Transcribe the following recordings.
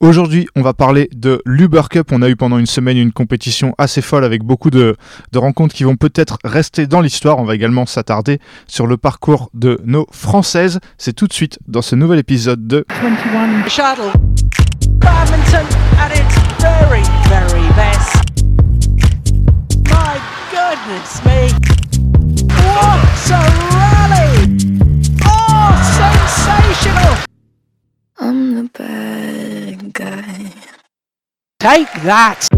Aujourd'hui, on va parler de l'Uber Cup. On a eu pendant une semaine une compétition assez folle avec beaucoup de, de rencontres qui vont peut-être rester dans l'histoire. On va également s'attarder sur le parcours de nos Françaises. C'est tout de suite dans ce nouvel épisode de 21 Shuttle. Badminton at its very, very best. My goodness me. What a rally! Oh, sensational! I'm the bad guy. Take that!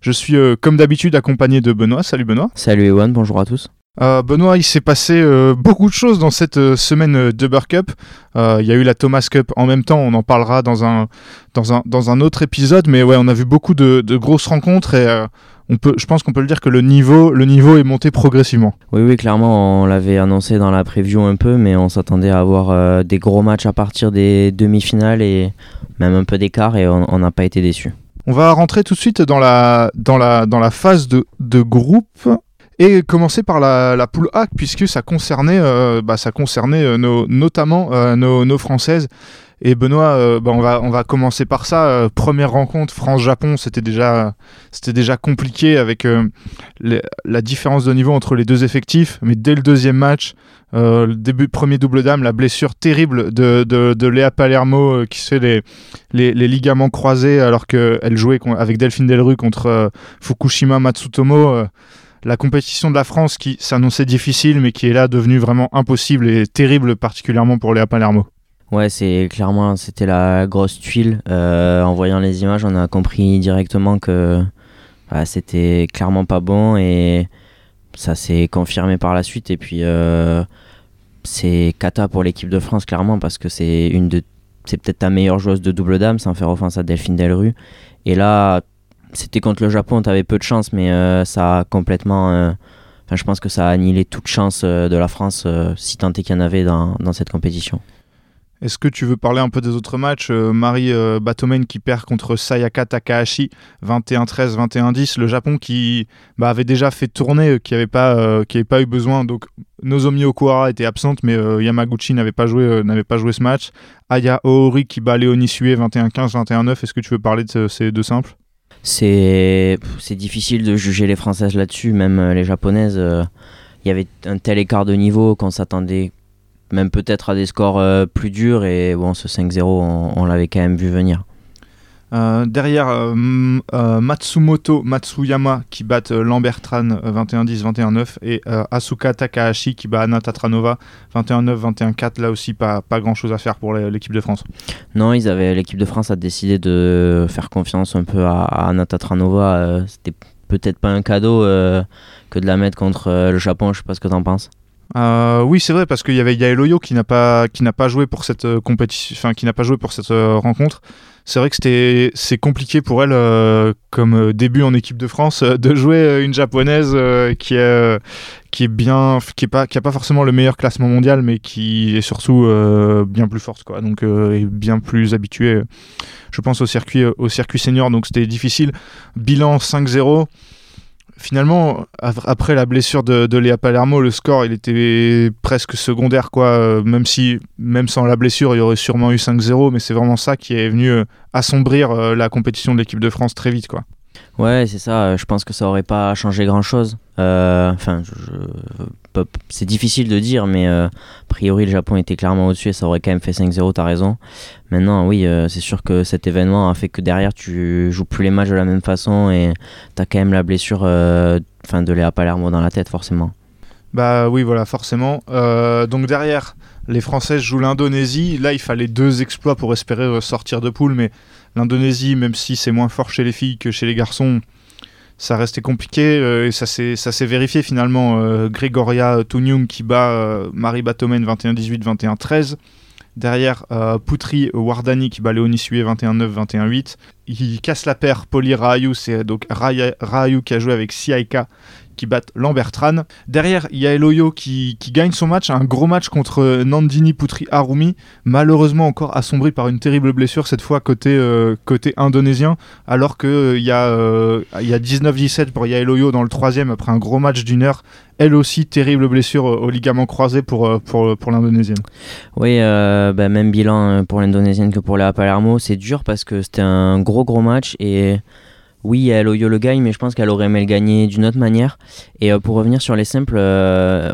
Je suis euh, comme d'habitude accompagné de Benoît. Salut Benoît. Salut Ewan, bonjour à tous. Euh, Benoît, il s'est passé euh, beaucoup de choses dans cette euh, semaine euh, d'Uber Cup. Il y a eu la Thomas Cup en même temps, on en parlera dans un, dans un, dans un autre épisode, mais ouais, on a vu beaucoup de, de grosses rencontres et on peut, je pense qu'on peut le dire que le niveau, le niveau est monté progressivement. Oui, oui, clairement, on l'avait annoncé dans la preview un peu, mais on s'attendait à avoir des gros matchs à partir des demi-finales et même un peu d'écart et on on n'a pas été déçus. On va rentrer tout de suite dans la, dans la, dans la phase de, de groupe et commencer par la, la poule A puisque ça concernait, euh, bah, ça concernait euh, notamment euh, nos, françaises. Et Benoît, bah, on, va, on va commencer par ça. Première rencontre France-Japon, c'était déjà, c'était déjà compliqué avec la différence de niveau entre les deux effectifs. Mais dès le deuxième match, le début premier double dame, la blessure terrible de, Léa Palermo qui se fait les, les, ligaments croisés alors qu'elle jouait avec Delphine Delru contre Fukushima Matsutomo. La compétition de la France qui s'annonçait difficile mais qui est là devenue vraiment impossible et terrible particulièrement pour Léa Palermo. Ouais, c'est clairement, c'était la grosse tuile. Euh, en voyant les images, on a compris directement que bah, c'était clairement pas bon et ça s'est confirmé par la suite. Et puis, euh, c'est cata pour l'équipe de France, clairement, parce que c'est une de, c'est peut-être ta meilleure joueuse de double dame, sans faire offense à Delphine Delru. Et là, c'était contre le Japon, t'avais peu de chance, mais euh, ça a complètement. euh, je pense que ça a annihilé toute chance euh, de la France, si tant est qu'il y en avait dans, cette compétition. Est-ce que tu veux parler un peu des autres matchs Marie euh, Batomen qui perd contre Sayaka Takahashi 21-13, 21-10. Le Japon qui bah, avait déjà fait tourner, qui n'avait pas, pas eu besoin. Donc Nozomi Okuhara était absente, mais Yamaguchi n'avait pas, joué, pas joué ce match. Aya Ohori qui bat Léonie Sue 21-15, 21-9. Est-ce que tu veux parler de ce- ces deux simples? C'est difficile de juger les Françaises là-dessus, même euh, les Japonaises. euh, Il y avait un tel écart de niveau qu'on s'attendait même peut-être à des scores euh, plus durs et bon, ce 5-0, on, on l'avait quand même vu venir. Euh, derrière, euh, euh, Matsumoto Matsuyama qui bat euh, Lambertran euh, 21-10, 21-9 et Asuka Takahashi qui bat Anna Tatranova 29, 21-4. Là aussi, pas, pas grand chose à faire pour l'équipe de France. Non, ils avaient l'équipe de France a décidé de faire confiance un peu à, à Anna Tatranova. C'était peut-être pas un cadeau que de la mettre contre le Japon. Je sais pas ce que t'en penses. Euh, oui, c'est vrai parce qu'il y avait Yael Oyo qui n'a pas qui n'a pas joué pour cette euh, compétition, enfin qui n'a pas joué pour cette euh, rencontre. C'est vrai que c'était c'est compliqué pour elle euh, comme euh, début en équipe de France euh, de jouer une japonaise qui est qui est bien qui est pas pas forcément le meilleur classement mondial mais qui est surtout bien plus forte quoi. Donc est bien plus habituée je pense au circuit au circuit senior donc c'était difficile. Bilan 5-0 finalement, après la blessure de, de Léa Palermo, le score il était presque secondaire quoi. euh, Même si, même sans la blessure, il y aurait sûrement eu 5-0, mais c'est vraiment ça qui est venu euh, assombrir euh, la compétition de l'équipe de France très vite quoi. Ouais, c'est ça. Je pense que ça aurait pas changé grand chose. Enfin, je- c'est difficile de dire, mais euh, a priori, le Japon était clairement au-dessus et ça aurait quand même fait 5-0, t'as raison. Maintenant, oui, euh, c'est sûr que cet événement a fait que derrière, tu joues plus les matchs de la même façon et t'as quand même la blessure euh, enfin, de Léa Palermo dans la tête, forcément. Bah oui, voilà, forcément. Donc derrière, les Françaises jouent l'Indonésie. Là, il fallait deux exploits pour espérer sortir de poule, mais l'Indonésie, même si c'est moins fort chez les filles que chez les garçons, ça restait compliqué euh, et ça s'est vérifié finalement. Euh, Gregoria Tunyum qui bat euh, Marie Batomen 21-18, 21-13. Derrière, euh, Poutri Wardani qui bat Léonie Sue 21-9, 21-8. Il casse la paire, Poli Rahayu, c'est donc qui a joué avec Siaika qui battent Lambertran. Derrière, il y a Eloyo qui, qui gagne son match, un gros match contre Nandini Putri Arumi, malheureusement encore assombri par une terrible blessure, cette fois côté, euh, côté indonésien, alors qu'il euh, y a, euh, a 19-17 pour Yaeloyo dans le troisième après un gros match d'une heure. Elle aussi, terrible blessure au ligament croisé pour, pour, pour l'indonésienne. Oui, bah, même bilan pour l'indonésienne que pour la Palermo. C'est dur parce que c'était un gros gros match et oui, elle Oyo le gagne, mais je pense qu'elle aurait aimé le gagner d'une autre manière. Et pour revenir sur les simples,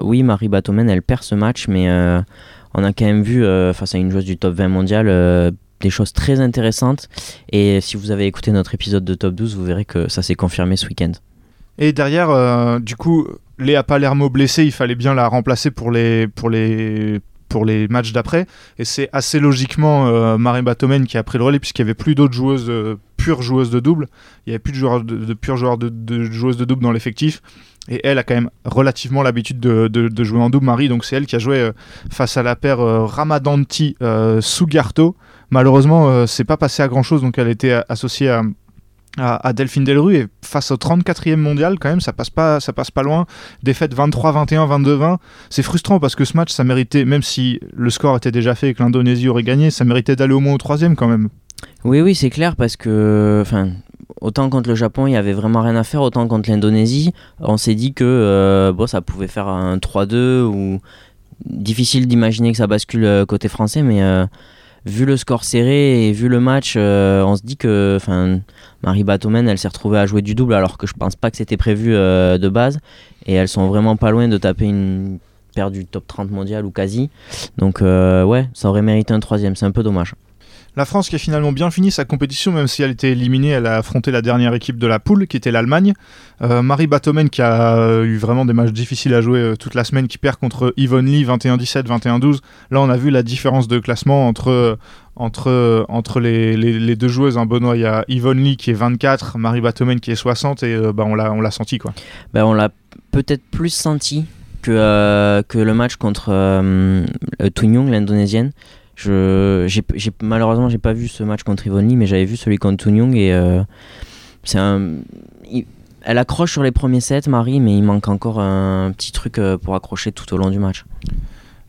oui, Marie Batomen, elle perd ce match, mais on a quand même vu, face à une joueuse du top 20 mondial, des choses très intéressantes. Et si vous avez écouté notre épisode de Top 12, vous verrez que ça s'est confirmé ce week-end. Et derrière, euh, du coup, Léa Palermo blessée, il fallait bien la remplacer pour les, pour les, pour les matchs d'après. Et c'est assez logiquement euh, Marie Batomen qui a pris le relais, puisqu'il n'y avait plus d'autres joueuses, euh, pures joueuses de double. Il n'y avait plus de, joueurs de, purs joueurs de, joueuses de double dans l'effectif. Et elle a quand même relativement l'habitude de, jouer en double, Marie. Donc c'est elle qui a joué face à la paire Ramadanti-Sugarto. Malheureusement, euh, c'est pas passé à grand chose, donc elle était associée à, à, Delphine Delru et face au 34e mondial quand même ça passe pas ça passe pas loin défaite 23-21 22-20 c'est frustrant parce que ce match ça méritait même si le score était déjà fait et que l'Indonésie aurait gagné ça méritait d'aller au moins au troisième quand même oui oui c'est clair parce que enfin autant contre le Japon il y avait vraiment rien à faire autant contre l'Indonésie on s'est dit que euh, ça pouvait faire un 3-2 ou difficile d'imaginer que ça bascule euh, côté français mais vu le score serré et vu le match, euh, on se dit que Marie Batomen, elle s'est retrouvée à jouer du double alors que je pense pas que c'était prévu euh, de base. Et elles sont vraiment pas loin de taper une paire du top 30 mondial ou quasi. Donc euh, ouais, ça aurait mérité un troisième, c'est un peu dommage. La France qui a finalement bien fini sa compétition, même si elle était éliminée, elle a affronté la dernière équipe de la poule, qui était l'Allemagne. Euh, Marie Batomen qui a eu vraiment des matchs difficiles à jouer euh, toute la semaine, qui perd contre Yvonne Lee 21-17, 21-12. Là, on a vu la différence de classement entre, les, deux joueuses. Hein. Benoît, il y a Yvonne Lee qui est 24, Marie Batomen qui est 60, et euh, bah, on l'a senti. Bah, on l'a peut-être plus senti que, le match contre euh, Young, l'indonésienne. Je, j'ai, malheureusement, j'ai pas vu ce match contre Ivoni, mais j'avais vu celui contre Young et euh, un. elle accroche sur les premiers sets, Marie, mais il manque encore un petit truc euh, pour accrocher tout au long du match.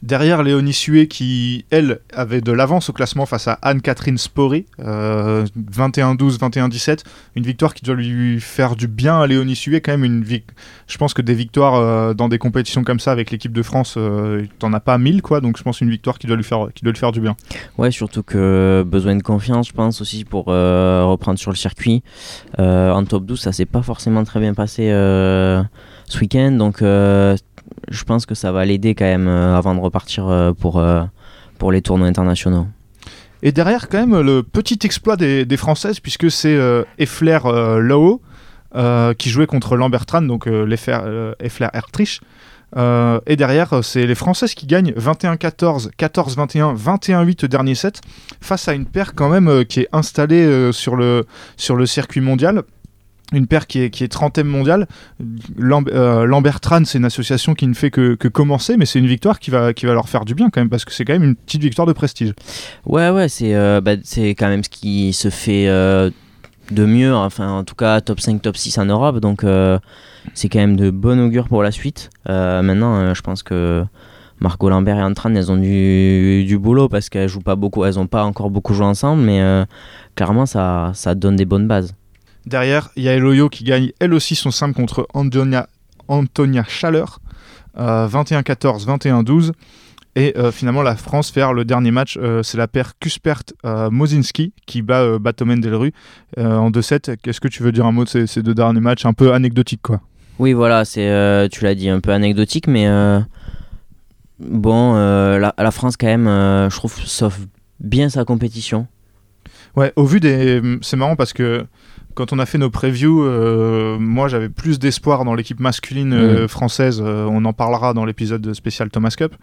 Derrière Léonie Sué qui, elle, avait de l'avance au classement face à Anne-Catherine Spory, 21-12, 21-17. Une victoire qui doit lui faire du bien à Léonie Sué. Quand même, une je pense que des victoires euh, dans des compétitions comme ça avec l'équipe de France, euh, t'en as pas mille, quoi. Donc je pense une victoire qui doit lui faire, qui doit lui faire du bien. Ouais, surtout que besoin de confiance, je pense aussi pour euh, reprendre sur le circuit. en top 12, ça s'est pas forcément très bien passé ce week-end. Donc je pense que ça va l'aider quand même euh, avant de repartir euh, pour, euh, pour les tournois internationaux. Et derrière, quand même, le petit exploit des, Françaises, puisque c'est Effler Lowe qui jouait contre Lambertran, donc Effler Ertrich. et derrière, c'est les Françaises qui gagnent 21-14, 14-21, 21-8 dernier set, face à une paire quand même qui est installée sur le circuit mondial une paire qui est, qui est 30e mondiale. Euh, Lambertran, c'est une association qui ne fait que, commencer, mais c'est une victoire qui va, qui va leur faire du bien quand même, parce que c'est quand même une petite victoire de prestige. Ouais, ouais, c'est euh, bah, quand même ce qui se fait euh, de mieux, enfin en tout cas top 5, top 6 en Europe, donc c'est quand même de bon augure pour la suite. maintenant, je pense que Margot Lambert et Antran, elles ont du, du boulot parce qu'elles jouent pas beaucoup, elles ont pas encore beaucoup joué ensemble, mais clairement ça, ça donne des bonnes bases. Derrière, il y a Eloyo qui gagne elle aussi son simple contre Antonia, Antonia Chaleur, 21-14, 21-12. Et euh, finalement, la France faire le dernier match, euh, c'est la paire Kuspert-Mozinski euh, qui bat Batomen Delru en 2-7. Qu'est-ce que tu veux dire un mot de ces, ces, deux derniers matchs Un peu anecdotique, quoi? Oui, voilà, c'est tu l'as dit, un peu anecdotique, mais bon, la, la, France, quand même, je trouve, sauve bien sa compétition. Ouais, au vu des. C'est marrant parce que quand on a fait nos previews, euh, moi j'avais plus d'espoir dans l'équipe masculine euh, mm. française. Euh, on en parlera dans l'épisode spécial Thomas Cup.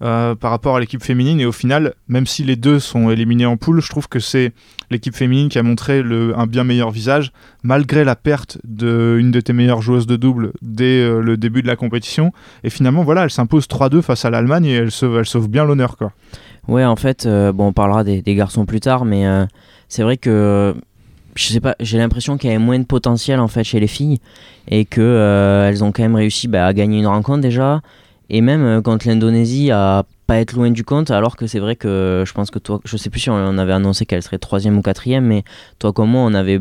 par rapport à l'équipe féminine et au final, même si les deux sont éliminés en poule, je trouve que c'est l'équipe féminine qui a montré le, un bien meilleur visage malgré la perte d'une de, tes meilleures joueuses de double dès le début de la compétition. Et finalement, voilà, elle s'impose 3-2 face à l'Allemagne et elle sauve, elle sauve bien l'honneur. quoi. Ouais, en fait, bon, on parlera des, des, garçons plus tard, mais c'est vrai que je sais pas, j'ai l'impression qu'il y avait moins de potentiel en fait chez les filles et que euh, elles ont quand même réussi bah, à gagner une rencontre déjà et même euh, contre l'Indonésie à pas être loin du compte alors que c'est vrai que je pense que toi, je sais plus si on avait annoncé qu'elle serait troisième ou quatrième mais toi comme moi on avait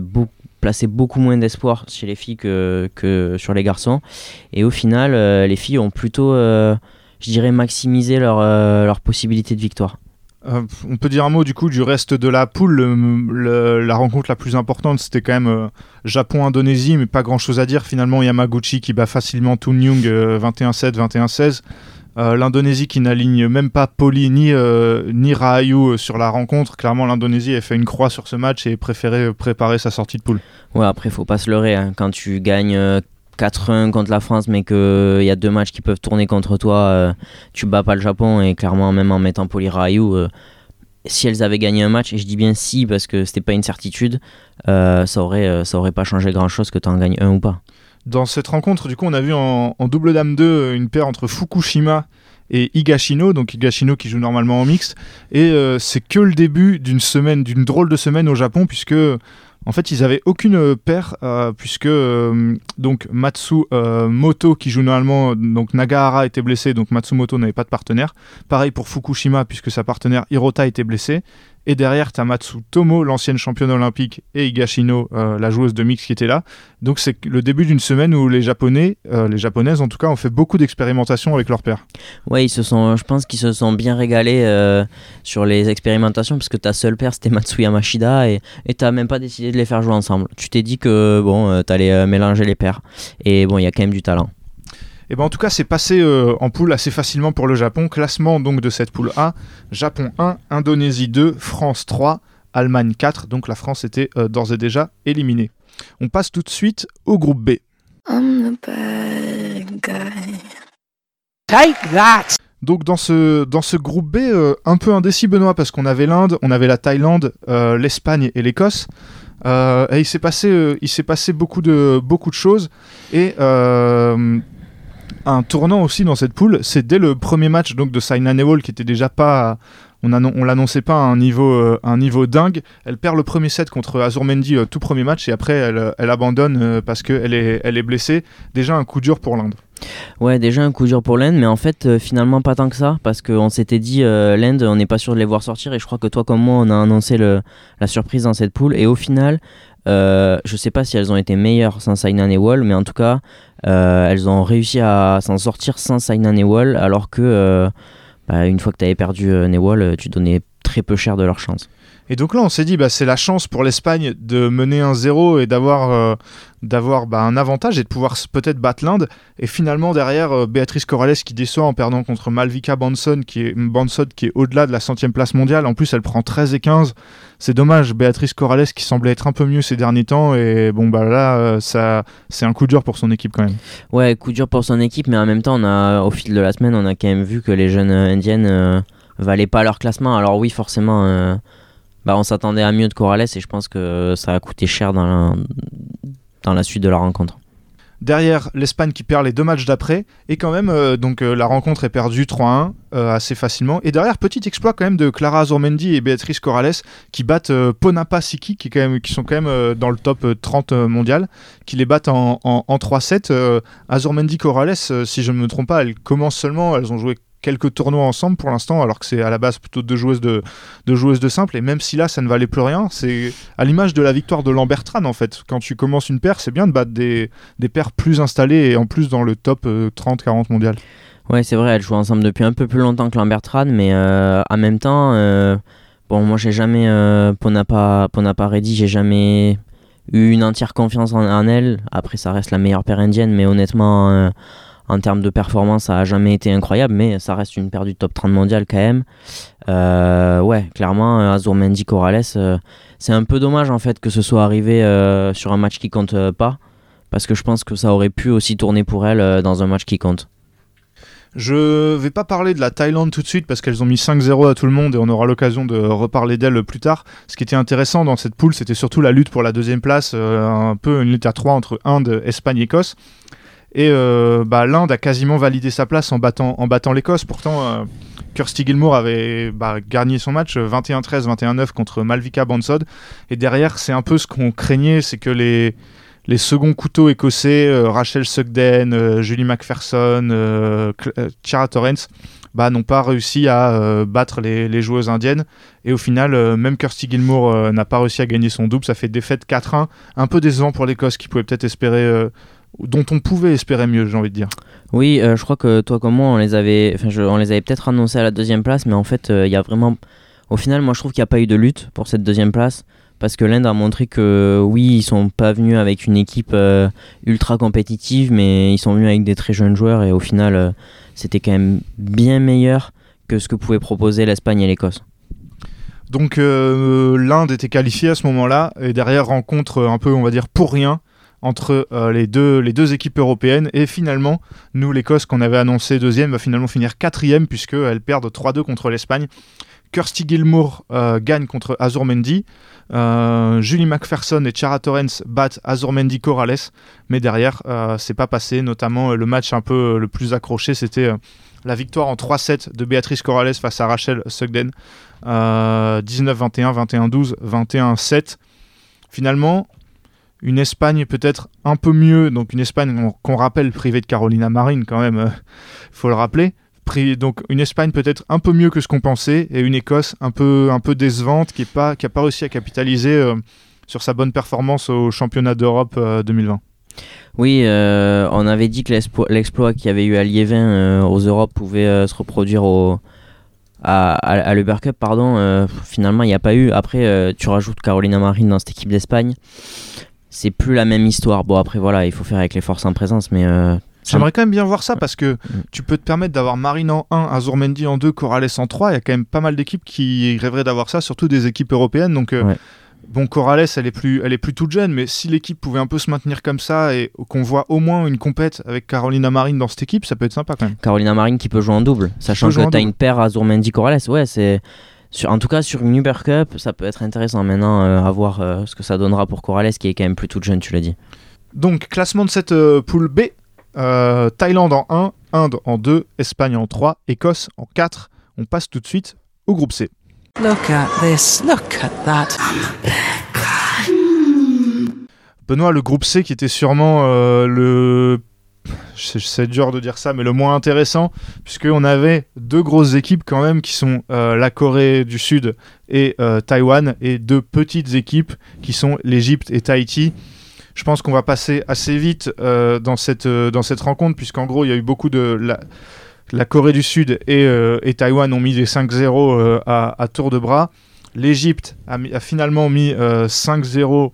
placé beaucoup moins d'espoir chez les filles que, sur les garçons et au final euh, les filles ont plutôt je dirais maximisé leur, leur possibilité de victoire. Euh, on peut dire un mot du coup du reste de la poule. la rencontre la plus importante, c'était quand même euh, Japon-Indonésie, mais pas grand chose à dire. Finalement, Yamaguchi qui bat facilement Toon Young 21-7, 21-16. L'Indonésie qui n'aligne même pas Poli ni, euh, ni sur la rencontre. Clairement, l'Indonésie a fait une croix sur ce match et préféré préparer sa sortie de poule. Ouais, après, faut pas se leurrer. Hein. Quand tu gagnes 4-1 contre la France, mais qu'il euh, y a deux matchs qui peuvent tourner contre toi, euh, tu bats pas le Japon. Et clairement, même en mettant Polirayu, euh, si elles avaient gagné un match, et je dis bien si parce que c'était pas une certitude, ça, aurait, ça aurait pas changé grand chose que tu en gagnes un ou pas. Dans cette rencontre, du coup, on a vu en, double dame 2 une paire entre Fukushima et Higashino, donc Higashino qui joue normalement en mix. Et c'est que le début d'une semaine, d'une drôle de semaine au Japon, puisque en fait, ils avaient aucune euh, paire euh, puisque euh, donc Matsu Moto qui joue normalement donc Nagahara était blessé donc Matsumoto n'avait pas de partenaire. Pareil pour Fukushima puisque sa partenaire Hirota était blessée et derrière, tu Tomo, l'ancienne championne olympique, et Higashino, euh, la joueuse de mix qui était là. Donc c'est le début d'une semaine où les Japonais, euh, les Japonaises en tout cas, ont fait beaucoup d'expérimentations avec leur père. Ouais, je pense qu'ils se sont bien régalés euh, sur les expérimentations parce que ta seule paire c'était Matsuya Mashida et tu même pas décidé de les faire jouer ensemble. Tu t'es dit que bon, tu allais mélanger les paires. Et bon, il y a quand même du talent. Et ben en tout cas, c'est passé euh, en poule assez facilement pour le Japon. Classement donc de cette poule A Japon 1, Indonésie 2, France 3, Allemagne 4. Donc la France était euh, d'ores et déjà éliminée. On passe tout de suite au groupe B. Take that. Donc dans ce, dans ce groupe B, euh, un peu indécis Benoît, parce qu'on avait l'Inde, on avait la Thaïlande, l'Espagne et l'Écosse. et il s'est passé, il s'est passé beaucoup de, beaucoup de choses. Et un tournant aussi dans cette poule, c'est dès le premier match donc de Saina Nehwal qui était déjà pas on, on l'annonçait pas à un niveau, euh, un niveau dingue. Elle perd le premier set contre Azurmendi euh, tout premier match et après elle, abandonne euh, parce qu'elle est, elle est blessée. Déjà un coup dur pour l'Inde. Ouais, déjà un coup dur pour l'Inde, mais en fait, finalement pas tant que ça, parce qu'on s'était dit, l'Inde, on n'est pas sûr de les voir sortir, et je crois que toi comme moi, on a annoncé la surprise dans cette poule, et au final, euh, je sais pas si elles ont été meilleures sans Sainan et Wall, mais en tout cas, euh, elles ont réussi à s'en sortir sans Sainan et Wall, alors que euh, bah, une fois que tu avais perdu Newell, tu donnais très peu cher de leur chance. Et donc là, on s'est dit, bah, c'est la chance pour l'Espagne de mener un 0 et d'avoir euh, d'avoir bah, un avantage et de pouvoir peut-être battre l'Inde. Et finalement, derrière, euh, Béatrice Corrales qui déçoit en perdant contre Malvika Banson, qui est, Banson, qui est au-delà de la centième place mondiale. En plus, elle prend 13 et 15. C'est dommage. Béatrice Corrales qui semblait être un peu mieux ces derniers temps. Et bon, bah là, euh, ça, c'est un coup dur pour son équipe quand même. Ouais, coup dur pour son équipe, mais en même temps, on a, au fil de la semaine, on a quand même vu que les jeunes indiennes valaient pas leur classement. Alors oui, forcément bah, on s'attendait à mieux de Corrales et je pense que ça a coûté cher dans la, dans la suite de la rencontre. Derrière, l'Espagne qui perd les deux matchs d'après. Et quand même, euh, donc euh, la rencontre est perdue 3-1 euh, assez facilement. Et derrière, petit exploit quand même de Clara Azurmendi et Beatrice Corrales qui battent Ponapa Siki, qui, qui sont quand même dans le top 30 mondial, qui les battent en, en, en 3-7. Azurmendi Corrales, si je ne me trompe pas, elles commencent seulement, elles ont joué quelques tournois ensemble pour l'instant, alors que c'est à la base plutôt deux joueuses de, de joueuses de simple. Et même si là, ça ne valait plus rien, c'est à l'image de la victoire de Lambertran en fait. Quand tu commences une paire, c'est bien de battre des, des paires plus installées et en plus dans le top 30-40 euh, mondial. Ouais, c'est vrai, elles jouent ensemble depuis un peu plus longtemps que Lambertran, mais euh, en même temps, euh, bon, moi j'ai jamais, pour n'a pas, pas ready, j'ai jamais eu une entière confiance en, en, elle. Après, ça reste la meilleure paire indienne, mais honnêtement en termes de performance, ça a jamais été incroyable, mais ça reste une paire du top 30 mondial quand même. Euh, ouais, clairement, euh, Azur Mendy Corrales, euh, c'est un peu dommage en fait que ce soit arrivé sur un match qui compte pas, parce que je pense que ça aurait pu aussi tourner pour elle dans un match qui compte. Je vais pas parler de la Thaïlande tout de suite parce qu'elles ont mis 5-0 à tout le monde et on aura l'occasion de reparler d'elles plus tard. Ce qui était intéressant dans cette poule, c'était surtout la lutte pour la deuxième place, un peu une lutte à 3 entre Inde, Espagne, Écosse. Et euh, bah, l'Inde a quasiment validé sa place en battant, en battant l'Écosse. Pourtant, euh, Kirsty Gilmour avait bah, gagné son match 21-13, 21-9 contre Malvika Bansod. Et derrière, c'est un peu ce qu'on craignait, c'est que les, seconds couteaux écossais, euh, Rachel Sugden, Julie McPherson, Ciara Torrance, bah, n'ont pas réussi à battre les, joueuses indiennes. Et au final, même Kirsty Gilmour n'a pas réussi à gagner son double. Ça fait défaite 4-1. Un peu décevant pour l'Écosse qui pouvait peut-être espérer, dont on pouvait espérer mieux, j'ai envie de dire. Oui, euh, je crois que toi comme moi, on les avait, enfin, je- on les avait peut-être annoncés à la deuxième place, mais en fait, euh, il y a vraiment, au final, moi je trouve qu'il n'y a pas eu de lutte pour cette deuxième place, parce que l'Inde a montré que oui, ils sont pas venus avec une équipe euh, ultra compétitive, mais ils sont venus avec des très jeunes joueurs, et au final, c'était quand même bien meilleur que ce que pouvaient proposer l'Espagne et l'Écosse. Donc l'Inde était qualifiée à ce moment-là et derrière rencontre un peu on va dire pour rien entre euh, les, deux, équipes européennes et finalement nous l'Écosse qu'on avait annoncé deuxième va finalement finir quatrième puisqu'elle perd 3-2 contre l'Espagne. Kirsty Gilmour euh, gagne contre Azur Mendy. Euh, Julie McPherson et Chara Torrance battent Azur Mendy Corrales. Mais derrière, euh, c'est pas passé. Notamment, le match un peu le plus accroché, c'était la victoire en 3-7 de Béatrice Corrales face à Rachel Sugden. Euh, 19-21, 21-12, 21-7. Finalement, une Espagne peut-être un peu mieux. Donc, une Espagne qu'on- rappelle privée de Carolina Marin, quand même, il faut le rappeler. Donc une Espagne peut-être un peu mieux que ce qu'on pensait et une Écosse un peu, un peu décevante qui n'a pas, pas réussi à capitaliser euh, sur sa bonne performance au championnat d'Europe euh, 2020. Oui, euh, on avait dit que l'explo- l'exploit qu'il y avait eu à Liévin euh, aux Europes pouvait euh, se reproduire au, à, l'Uber Cup. Pardon. Euh, finalement, il n'y a pas eu. Après, euh, tu rajoutes Carolina Marin dans cette équipe d'Espagne. C'est plus la même histoire. Bon, après, voilà, il faut faire avec les forces en présence, mais euh, J'aimerais quand même bien voir ça parce que tu peux te permettre d'avoir Marine en 1, Azurmendi en 2, Corrales en 3. Il y a quand même pas mal d'équipes qui rêveraient d'avoir ça, surtout des équipes européennes. Donc, euh, Ouais. bon, Corrales, elle est, plus, elle est plus toute jeune, mais si l'équipe pouvait un peu se maintenir comme ça et qu'on voit au moins une compète avec Carolina Marine dans cette équipe, ça peut être sympa quand même. Carolina Marin qui peut jouer en double, sachant que tu as double. une paire Azurmendi Corrales. Ouais, c'est. Sur, en tout cas, sur une Uber Cup, ça peut être intéressant maintenant euh, à voir euh, ce que ça donnera pour Corrales, qui est quand même plus toute jeune, tu l'as dit. Donc, classement de cette euh, poule B euh, Thaïlande en 1, Inde en 2, Espagne en 3, Écosse en 4. On passe tout de suite au groupe C. Look at this. Look at that. Benoît, le groupe C qui était sûrement euh, le. C'est dur de dire ça, mais le moins intéressant, puisqu'on avait deux grosses équipes quand même qui sont euh, la Corée du Sud et euh, Taïwan, et deux petites équipes qui sont l'Égypte et Tahiti. Je pense qu'on va passer assez vite euh, dans, cette, dans cette rencontre, puisqu'en gros, il y a eu beaucoup de. La, Corée du Sud et, et Taïwan ont mis des 5-0 euh, à, tour de bras. L'Égypte a, finalement mis euh, 5-0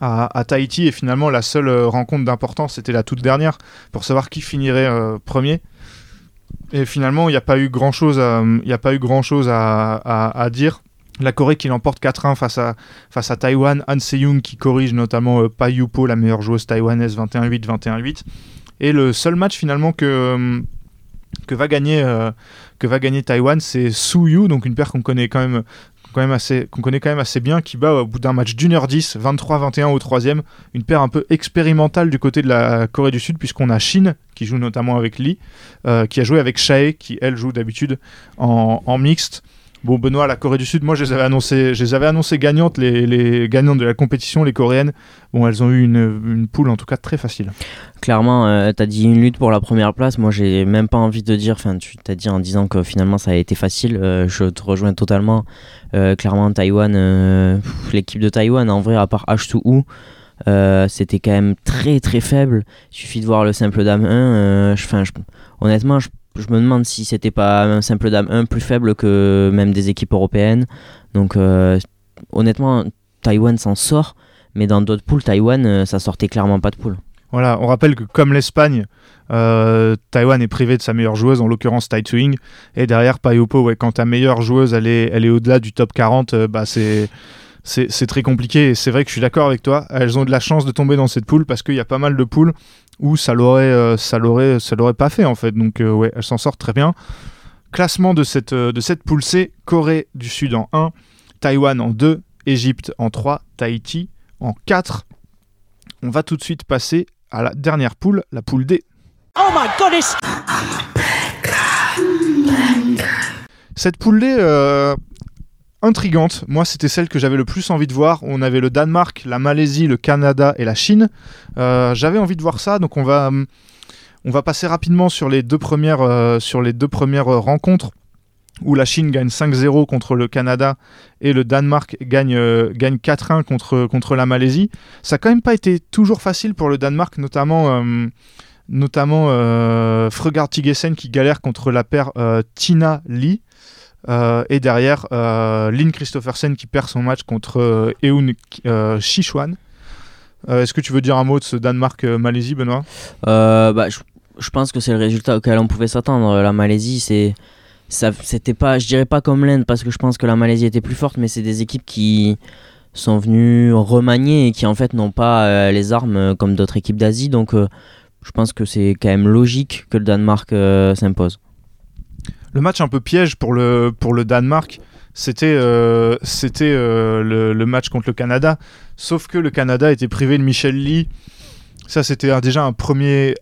à, Tahiti et finalement la seule euh, rencontre d'importance c'était la toute dernière pour savoir qui finirait euh, premier. Et finalement il n'y a pas eu grand chose il a pas eu grand chose à, à- dire. La Corée qui l'emporte 4-1 face à, face à Taïwan, Han Se-young qui corrige notamment euh, Pai Yupo, la meilleure joueuse taïwanaise 21-8, 21-8. Et le seul match finalement que, que, va, gagner, euh, que va gagner Taïwan, c'est Su Yu, donc une paire qu'on connaît quand même qu'on connaît quand même assez bien, qui bat au bout d'un match d'une heure 10, 23-21 au troisième, une paire un peu expérimentale du côté de la Corée du Sud, puisqu'on a Shin, qui joue notamment avec Lee, euh, qui a joué avec Shae, qui elle joue d'habitude en, en mixte. Bon, Benoît, la Corée du Sud, moi je les avais annoncées, je les avais annoncées gagnantes, les, gagnantes de la compétition, les coréennes. Bon, elles ont eu une, une poule en tout cas très facile. Clairement, euh, t'as dit une lutte pour la première place. Moi, j'ai même pas envie de dire. Enfin, tu t'as dit en disant que finalement ça a été facile. Euh, je te rejoins totalement. Euh, clairement, Taïwan, euh, l'équipe de Taïwan, en vrai, à part H2U, euh, c'était quand même très très faible. Il suffit de voir le simple dame 1. euh, je- je- honnêtement, je, je me demande si c'était pas un simple dame 1 plus faible que même des équipes européennes. Donc, euh, honnêtement, Taïwan s'en sort. Mais dans d'autres poules, Taïwan, euh, ça sortait clairement pas de poule. Voilà, on rappelle que comme l'Espagne, euh, Taïwan est privé de sa meilleure joueuse, en l'occurrence Tai Tzuing, et derrière Payopo, ouais, quand ta meilleure joueuse elle est, elle est au-delà du top 40, euh, bah c'est c'est très compliqué et c'est vrai que je suis d'accord avec toi. Elles ont de la chance de tomber dans cette poule parce qu'il y a pas mal de poules où ça l'aurait euh, ça l'aurait ça l'aurait pas fait en fait. Donc euh, ouais, elles s'en sortent très bien. Classement de cette euh, de cette poule C, Corée du Sud en 1, Taïwan en 2, Égypte en 3, Tahiti en 4. On va tout de suite passer à la dernière poule, la poule D. Oh my goodness! Cette poule D, euh, intrigante. Moi, c'était celle que j'avais le plus envie de voir. On avait le Danemark, la Malaisie, le Canada et la Chine. Euh, j'avais envie de voir ça, donc on va, passer rapidement sur les deux premières, euh, euh, rencontres où la Chine gagne 5-0 contre le Canada et le Danemark gagne, euh, gagne 4-1 contre, la Malaisie. Ça n'a quand même pas été toujours facile pour le Danemark, notamment, notamment euh, qui galère contre la paire Tina Lee. Euh, et derrière, euh, Lynn Christophersen qui perd son match contre euh, Eun euh, Sichuan. Est-ce que tu veux dire un mot de ce Danemark-Malaisie, Benoît? Bah, je, pense que c'est le résultat auquel on pouvait s'attendre. La Malaisie, c'est c'était pas, je dirais pas comme l'Inde parce que je pense que la Malaisie était plus forte, mais c'est des équipes qui sont venues remanier et qui en fait n'ont pas les armes comme d'autres équipes d'Asie. Donc, je pense que c'est quand même logique que le Danemark s'impose. Le match un peu piège pour le, Danemark, c'était euh, euh, le, match contre le Canada. Sauf que le Canada était privé de Michel Lee. Ça, c'était déjà un premier,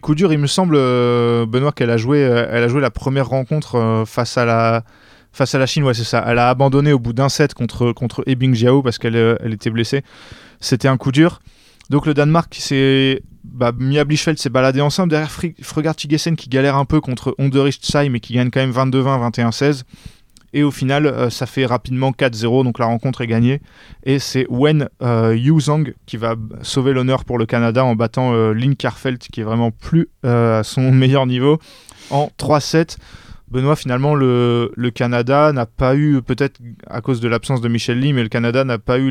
coup dur. Il me semble, euh, Benoît, qu'elle a, joué, a joué la première rencontre face, à la, Chine. C'est ça. Elle a abandonné au bout d'un set contre, Ebing Jiao parce qu'elle elle était blessée. C'était un coup dur. Donc le Danemark s'est bah, Mia Blichfeld s'est baladé ensemble derrière Fregard Tigesen qui galère un peu contre Onderich Tsai mais qui gagne quand même 22-20, 21-16. Et au final, euh, ça fait rapidement 4-0, donc la rencontre est gagnée. Et c'est Wen euh, qui va sauver l'honneur pour le Canada en battant euh, qui est vraiment plus euh, à son meilleur niveau, en 3-7. Benoît, finalement, le, Canada n'a pas eu, peut-être à cause de l'absence de Michel Lee, mais le Canada n'a pas eu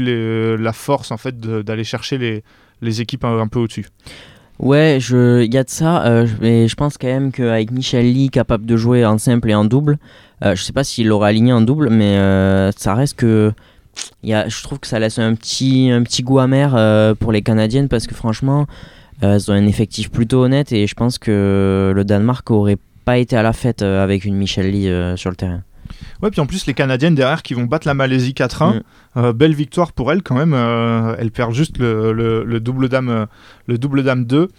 la force en fait d'aller chercher les, les équipes un, peu au-dessus. Ouais, il y a de ça, euh, mais je pense quand même qu'avec Michel Lee capable de jouer en simple et en double, euh, je sais pas s'il l'aura aligné en double, mais euh, ça reste que. je trouve que ça laisse un petit, un petit goût amer euh, pour les Canadiennes parce que franchement, elles ont un effectif plutôt honnête et je pense que le Danemark aurait pas été à la fête avec une Michel Lee sur le terrain. Ouais, puis en plus, les Canadiennes derrière qui vont battre la Malaisie 4-1. Mm. Euh, belle victoire pour elles quand même. Euh, elles perdent juste le, le- le double dame, euh, le double dame 2.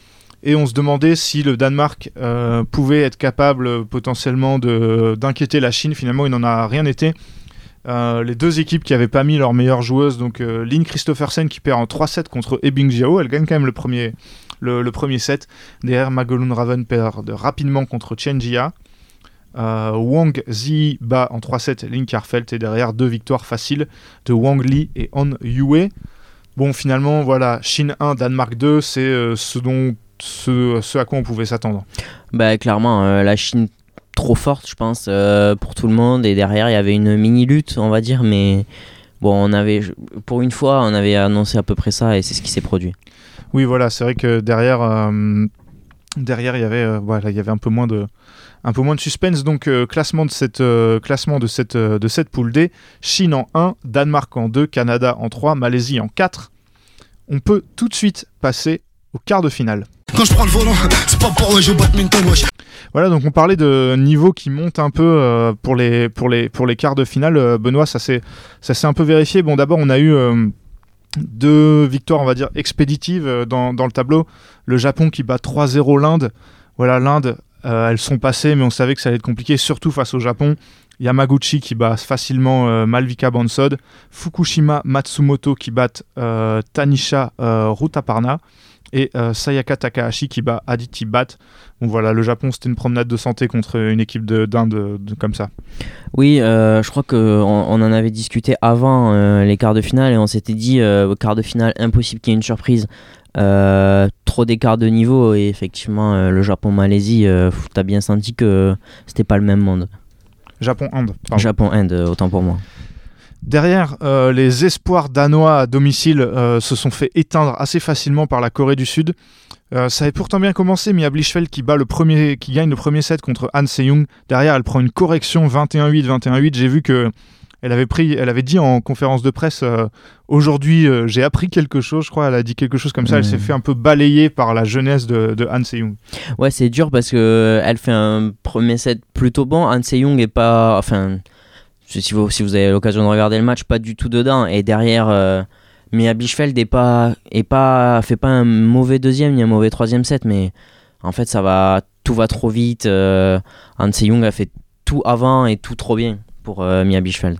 Et on se demandait si le Danemark euh, pouvait être capable euh, potentiellement d'inquiéter la Chine. Finalement, il n'en a rien été. Euh, les deux équipes qui n'avaient pas mis leurs meilleures joueuses, donc euh, Lynn Christophersen qui perd en 3-7 contre Ebing Jiao, elle gagne quand même le premier, le, le premier set. Derrière, Magolun Raven perd rapidement contre Chen Jia. Euh, Wang Zi bat en 3-7 Lin Carfelt et derrière deux victoires faciles de Wang Li et On Yue. Bon, finalement, voilà, Chine 1, Danemark 2, c'est euh, ce, dont, ce, ce à quoi on pouvait s'attendre. Bah clairement, euh, la Chine trop forte, je pense, pour tout le monde. Et derrière, il y avait une mini lutte, on va dire, mais bon, on avait, pour une fois, on avait annoncé à peu près ça et c'est ce qui s'est produit. Oui, voilà, c'est vrai que derrière, derrière, il y avait, euh, voilà, il y avait un peu moins de, un peu moins de suspense. Donc, euh, classement de cette, euh, classement de cette, de cette poule D Chine en 1, Danemark en 2, Canada en 3, Malaisie en 4. On peut tout de suite passer au quart de finale. Quand je prends le volant, c'est pas pour jouer au badminton, wesh. Voilà, donc on parlait de niveau qui monte un peu euh, pour, les, pour, les, pour les quarts de finale. Euh, Benoît, ça s'est un peu vérifié. Bon, d'abord, on a eu euh, deux victoires, on va dire, expéditives dans, dans le tableau. Le Japon qui bat 3-0 l'Inde. Voilà, l'Inde, euh, elles sont passées, mais on savait que ça allait être compliqué, surtout face au Japon. Yamaguchi qui bat facilement euh, Malvika Bansod. Fukushima Matsumoto qui bat euh, Tanisha Rutaparna. Et Sayaka Takahashi qui bat Aditi Bat. Bon voilà, le Japon c'était une promenade de santé contre une équipe de- d'Inde de- de- comme ça. Oui, je crois qu'on on en avait discuté avant les quarts de finale et on s'était dit, quart de finale, impossible qu'il y ait une surprise. Euh, trop d'écart de niveau et effectivement, euh, le Japon-Malaisie, euh, t'as bien senti que c'était pas le même monde. Japon-Inde. Japon-Inde, autant pour moi. Derrière, euh, les espoirs danois à domicile euh, se sont fait éteindre assez facilement par la Corée du Sud. Euh, ça avait pourtant bien commencé, Mia Blichfeld qui, bat le premier, qui gagne le premier set contre Han Se-young. Derrière, elle prend une correction 21-8, 21-8. J'ai vu que elle avait, pris, elle avait dit en conférence de presse euh, aujourd'hui, euh, j'ai appris quelque chose, je crois. Elle a dit quelque chose comme ça. Elle s'est fait un peu balayer par la jeunesse de, de Han Se-young. Ouais, c'est dur parce que euh, elle fait un premier set plutôt bon. Han Se-young est pas. Enfin, si vous, si vous avez l'occasion de regarder le match, pas du tout dedans. Et derrière, euh, Mia Bischfeld est pas, est pas, fait pas un mauvais deuxième ni un mauvais troisième set, mais en fait, ça va, tout va trop vite. Euh, Han Se-young a fait tout avant et tout trop bien pour euh, Mia Bischfeld.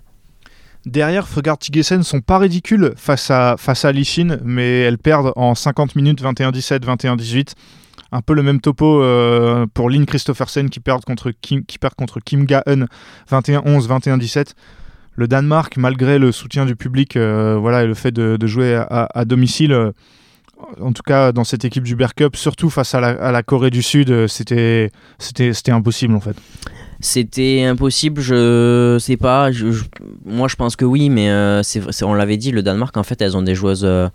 Derrière, Fregard Tigesen sont pas ridicules face à, face à Lichin, mais elles perdent en 50 minutes 21-17, 21-18. Un peu le même topo euh, pour Lynn Christophersen qui perd contre Kim, qui perd contre Kim Ga-eun 21-11, 21-17. Le Danemark, malgré le soutien du public euh, voilà, et le fait de, jouer à, domicile, euh, en tout cas dans cette équipe du Bear Cup, surtout face à la, à la Corée du Sud, c'était impossible en fait. C'était impossible, je sais pas. moi, je pense que oui, mais euh, on l'avait dit, le Danemark, en fait, elles ont des joueuses euh,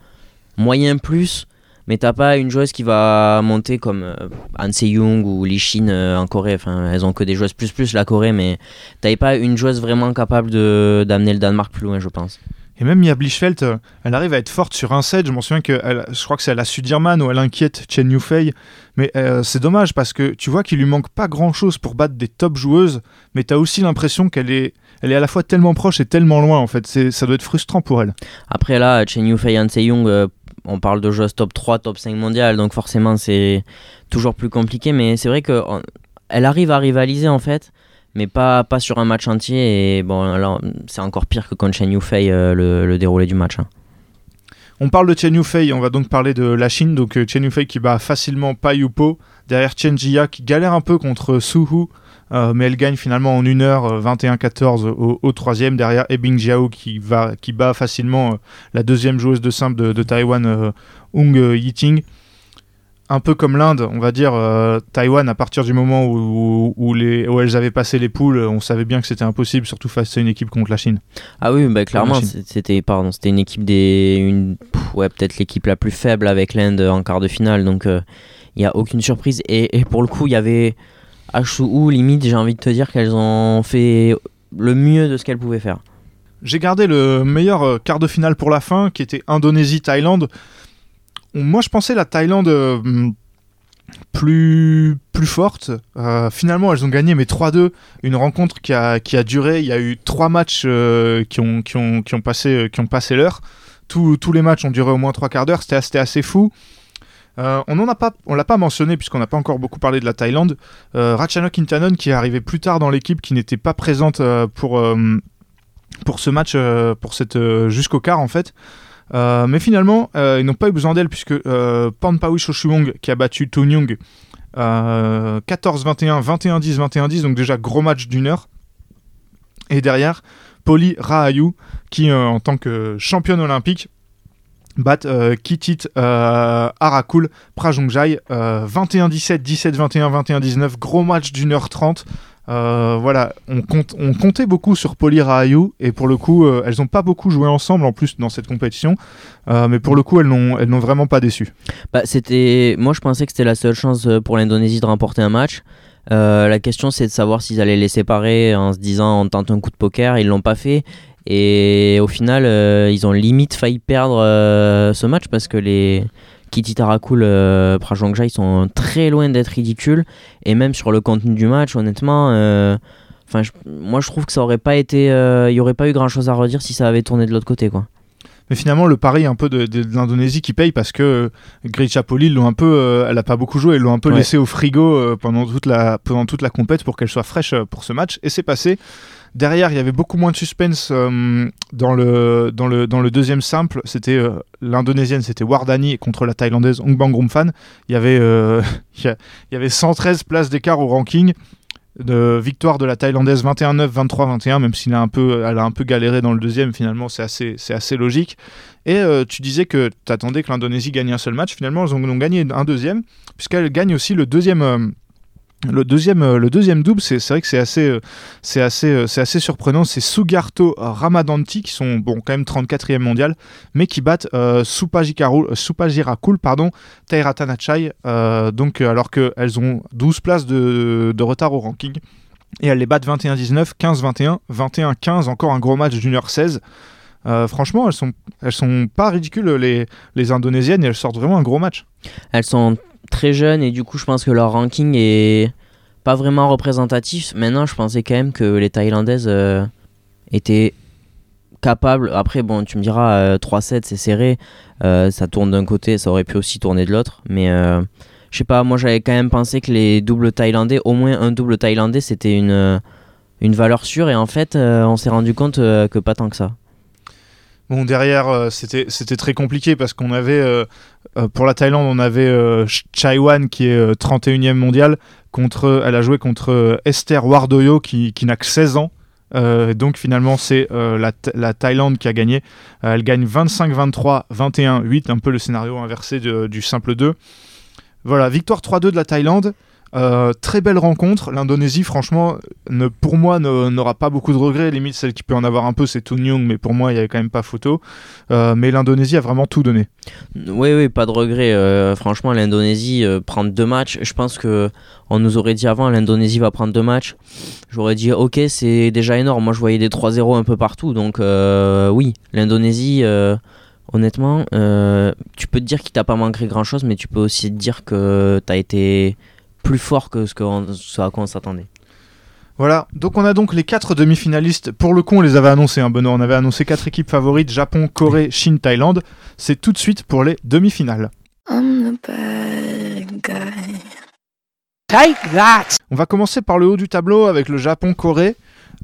moyen plus, mais t'as pas une joueuse qui va monter comme euh, Han Se-young ou Lee Shin euh, en Corée. Enfin, elles ont que des joueuses plus plus la Corée, mais t'avais pas une joueuse vraiment capable d'amener le Danemark plus loin, je pense. Et même Mia Blichfeld, euh, elle arrive à être forte sur un set. Je m'en souviens que je crois que c'est à la Sudirman où elle inquiète Chen Yufei. Mais euh, c'est dommage parce que tu vois qu'il lui manque pas grand chose pour battre des top joueuses. Mais tu as aussi l'impression qu'elle est, elle est à la fois tellement proche et tellement loin en fait. Ça doit être frustrant pour elle. Après là, Chen Yufei, Han Se-young, euh, on parle de joueuses top 3, top 5 mondial, donc forcément c'est toujours plus compliqué, mais c'est vrai que on- elle arrive à rivaliser en fait, mais pas, pas sur un match entier, et bon là c'est encore pire que contre Chen Yufei euh, le, le déroulé du match. hein. On parle de Chen Yufei, on va donc parler de la Chine. Donc euh, Chen Yufei qui bat facilement Pai Yupo. Derrière Chen Jia qui galère un peu contre Suhu. euh, mais elle gagne finalement en 1 heure euh, 21-14 au, troisième. Derrière Ebing Jiao qui, va, qui bat facilement la deuxième joueuse de simple de, de Taïwan, Hung Yiting. Un peu comme l'Inde, on va dire, euh, Taïwan, à partir du moment où, où, où les, où elles avaient passé les poules, on savait bien que c'était impossible, surtout face à une équipe contre la Chine. Ah oui, bah, clairement c'était pardon, c'était une équipe des une pff, ouais, peut-être l'équipe la plus faible avec l'Inde en quart de finale, donc il n'y a aucune surprise et, et pour le coup, il y avait HU limite, j'ai envie de te dire qu'elles ont fait le mieux de ce qu'elles pouvaient faire. J'ai gardé le meilleur euh, quart de finale pour la fin, qui était Indonésie-Thaïlande. Moi, je pensais la Thaïlande euh, hum, plus, plus forte. Euh, finalement, elles ont gagné, mais 3-2. Une rencontre qui a, qui a duré. Il y a eu trois matchs euh, qui, ont, qui, ont, qui ont passé, passé l'heure. Tous, les matchs ont duré au moins trois quarts d'heure. C'était c'était assez fou. On on l'a pas mentionné puisqu'on n'a pas encore beaucoup parlé de la Thaïlande. Euh, Ratchanok Intanon qui est arrivé plus tard dans l'équipe, qui n'était pas présente pour, pour ce match, pour cette jusqu'au quart en fait. Euh, mais finalement, euh, ils n'ont pas eu besoin d'elle puisque euh, Shoshuong qui a battu To Nyung euh, 14-21, 21-10, 21-10, donc déjà gros match d'une heure. Et derrière, Poli Rahayu qui euh, en tant que championne olympique bat Kitit Arakul Prajongjai euh, 21-17, 17-21, 21-19, gros match d'une heure 30. Euh, voilà, on, compte, on comptait beaucoup sur Poli Rahayu et pour le coup, euh, elles n'ont pas beaucoup joué ensemble en plus dans cette compétition, Euh, mais pour le coup, elles n'ont vraiment pas déçu. Bah, c'était moi je pensais que c'était la seule chance pour l'Indonésie de remporter un match. La question c'est de savoir s'ils allaient les séparer en se disant on tente un coup de poker, ils l'ont pas fait et au final ils ont limite failli perdre ce match parce que les Kitty Tarakul euh, Prajongjai sont très loin d'être ridicules et même sur le contenu du match honnêtement euh, je- moi je trouve que ça aurait pas été euh, il y aurait pas eu grand chose à redire si ça avait tourné de l'autre côté quoi. Mais finalement, le pari un peu de, de- de l'Indonésie qui paye parce que euh, Grisha Poli, ils l'ont un peu, euh, elle a pas beaucoup joué, ils l'ont un peu Ouais. laissé au frigo euh, pendant toute la pendant toute la compète pour qu'elle soit fraîche euh, pour ce match et c'est passé. Derrière, il y avait beaucoup moins de suspense euh, dans le deuxième simple. C'était euh, l'indonésienne, c'était Wardani contre la thaïlandaise Ong Bang. Il y avait euh, il y a- il y avait 113 places d'écart au ranking de victoire de la thaïlandaise 21-9, 23-21, même s'il elle a un peu galéré dans le deuxième, finalement, c'est assez, logique. Et euh, tu disais que tu attendais que l'Indonésie gagne un seul match, finalement, elles ont, ont gagné un deuxième, puisqu'elles gagnent aussi le deuxième. Le deuxième, euh, le deuxième double, c'est vrai que c'est assez, euh, c'est assez, euh, c'est assez surprenant. C'est Sugarto Ramadanti qui sont bon quand même 34e mondial, mais qui battent euh, Supajirakul, pardon, Tairatanachai. euh, donc alors qu'elles ont 12 places de, retard au ranking. Et elles les battent 21-19, 15-21, 21-15, encore un gros match d'une heure 16. Euh, franchement, elles sont, elles sont pas ridicules les, les Indonésiennes et elles sortent vraiment un gros match. Elles sont très jeunes et du coup je pense que leur ranking est pas vraiment représentatif. Maintenant je pensais quand même que les Thaïlandaises euh, étaient capable. Après, bon, tu me diras, euh, 3-7, c'est serré. Euh, ça tourne d'un côté, ça aurait pu aussi tourner de l'autre. Mais euh, je sais pas, moi j'avais quand même pensé que les doubles thaïlandais, au moins un double thaïlandais, c'était une, une valeur sûre. Et en fait, on s'est rendu compte que pas tant que ça. Bon, derrière, c'était très compliqué parce qu'on avait, pour la Thaïlande, on avait euh, Ch- Chaiwan qui est euh, 31e mondial. Contre, elle a joué contre euh, Esther Wardoyo qui, n'a que 16 ans. Euh, donc finalement, c'est euh, la, Tha- la Thaïlande qui a gagné. Euh, elle gagne 25-23, 21-8, un peu le scénario inversé du simple 2. Voilà, victoire 3-2 de la Thaïlande. Euh, très belle rencontre. L'Indonésie, franchement, ne, pour moi, n'aura pas beaucoup de regrets. Limite, celle qui peut en avoir un peu, c'est Toon Young, mais pour moi, il n'y avait quand même pas photo. Euh, mais l'Indonésie a vraiment tout donné. Oui, oui, pas de regret. euh, franchement, l'Indonésie prendre deux matchs. Je pense que on nous aurait dit avant, l'Indonésie va prendre deux matchs. J'aurais dit, ok, c'est déjà énorme. Moi, je voyais des 3-0 un peu partout. Donc, oui, l'Indonésie, honnêtement, tu peux te dire qu'il t'a pas manqué grand chose, mais tu peux aussi te dire que t'as été plus fort que ce, que ce à quoi on s'attendait. Voilà, donc on a donc les quatre demi-finalistes. Pour le coup, on les avait annoncés, hein, Benoît. On avait annoncé quatre équipes favorites Japon, Corée, Chine, Thaïlande. C'est tout de suite pour les demi-finales. On va commencer par le haut du tableau avec le Japon-Corée.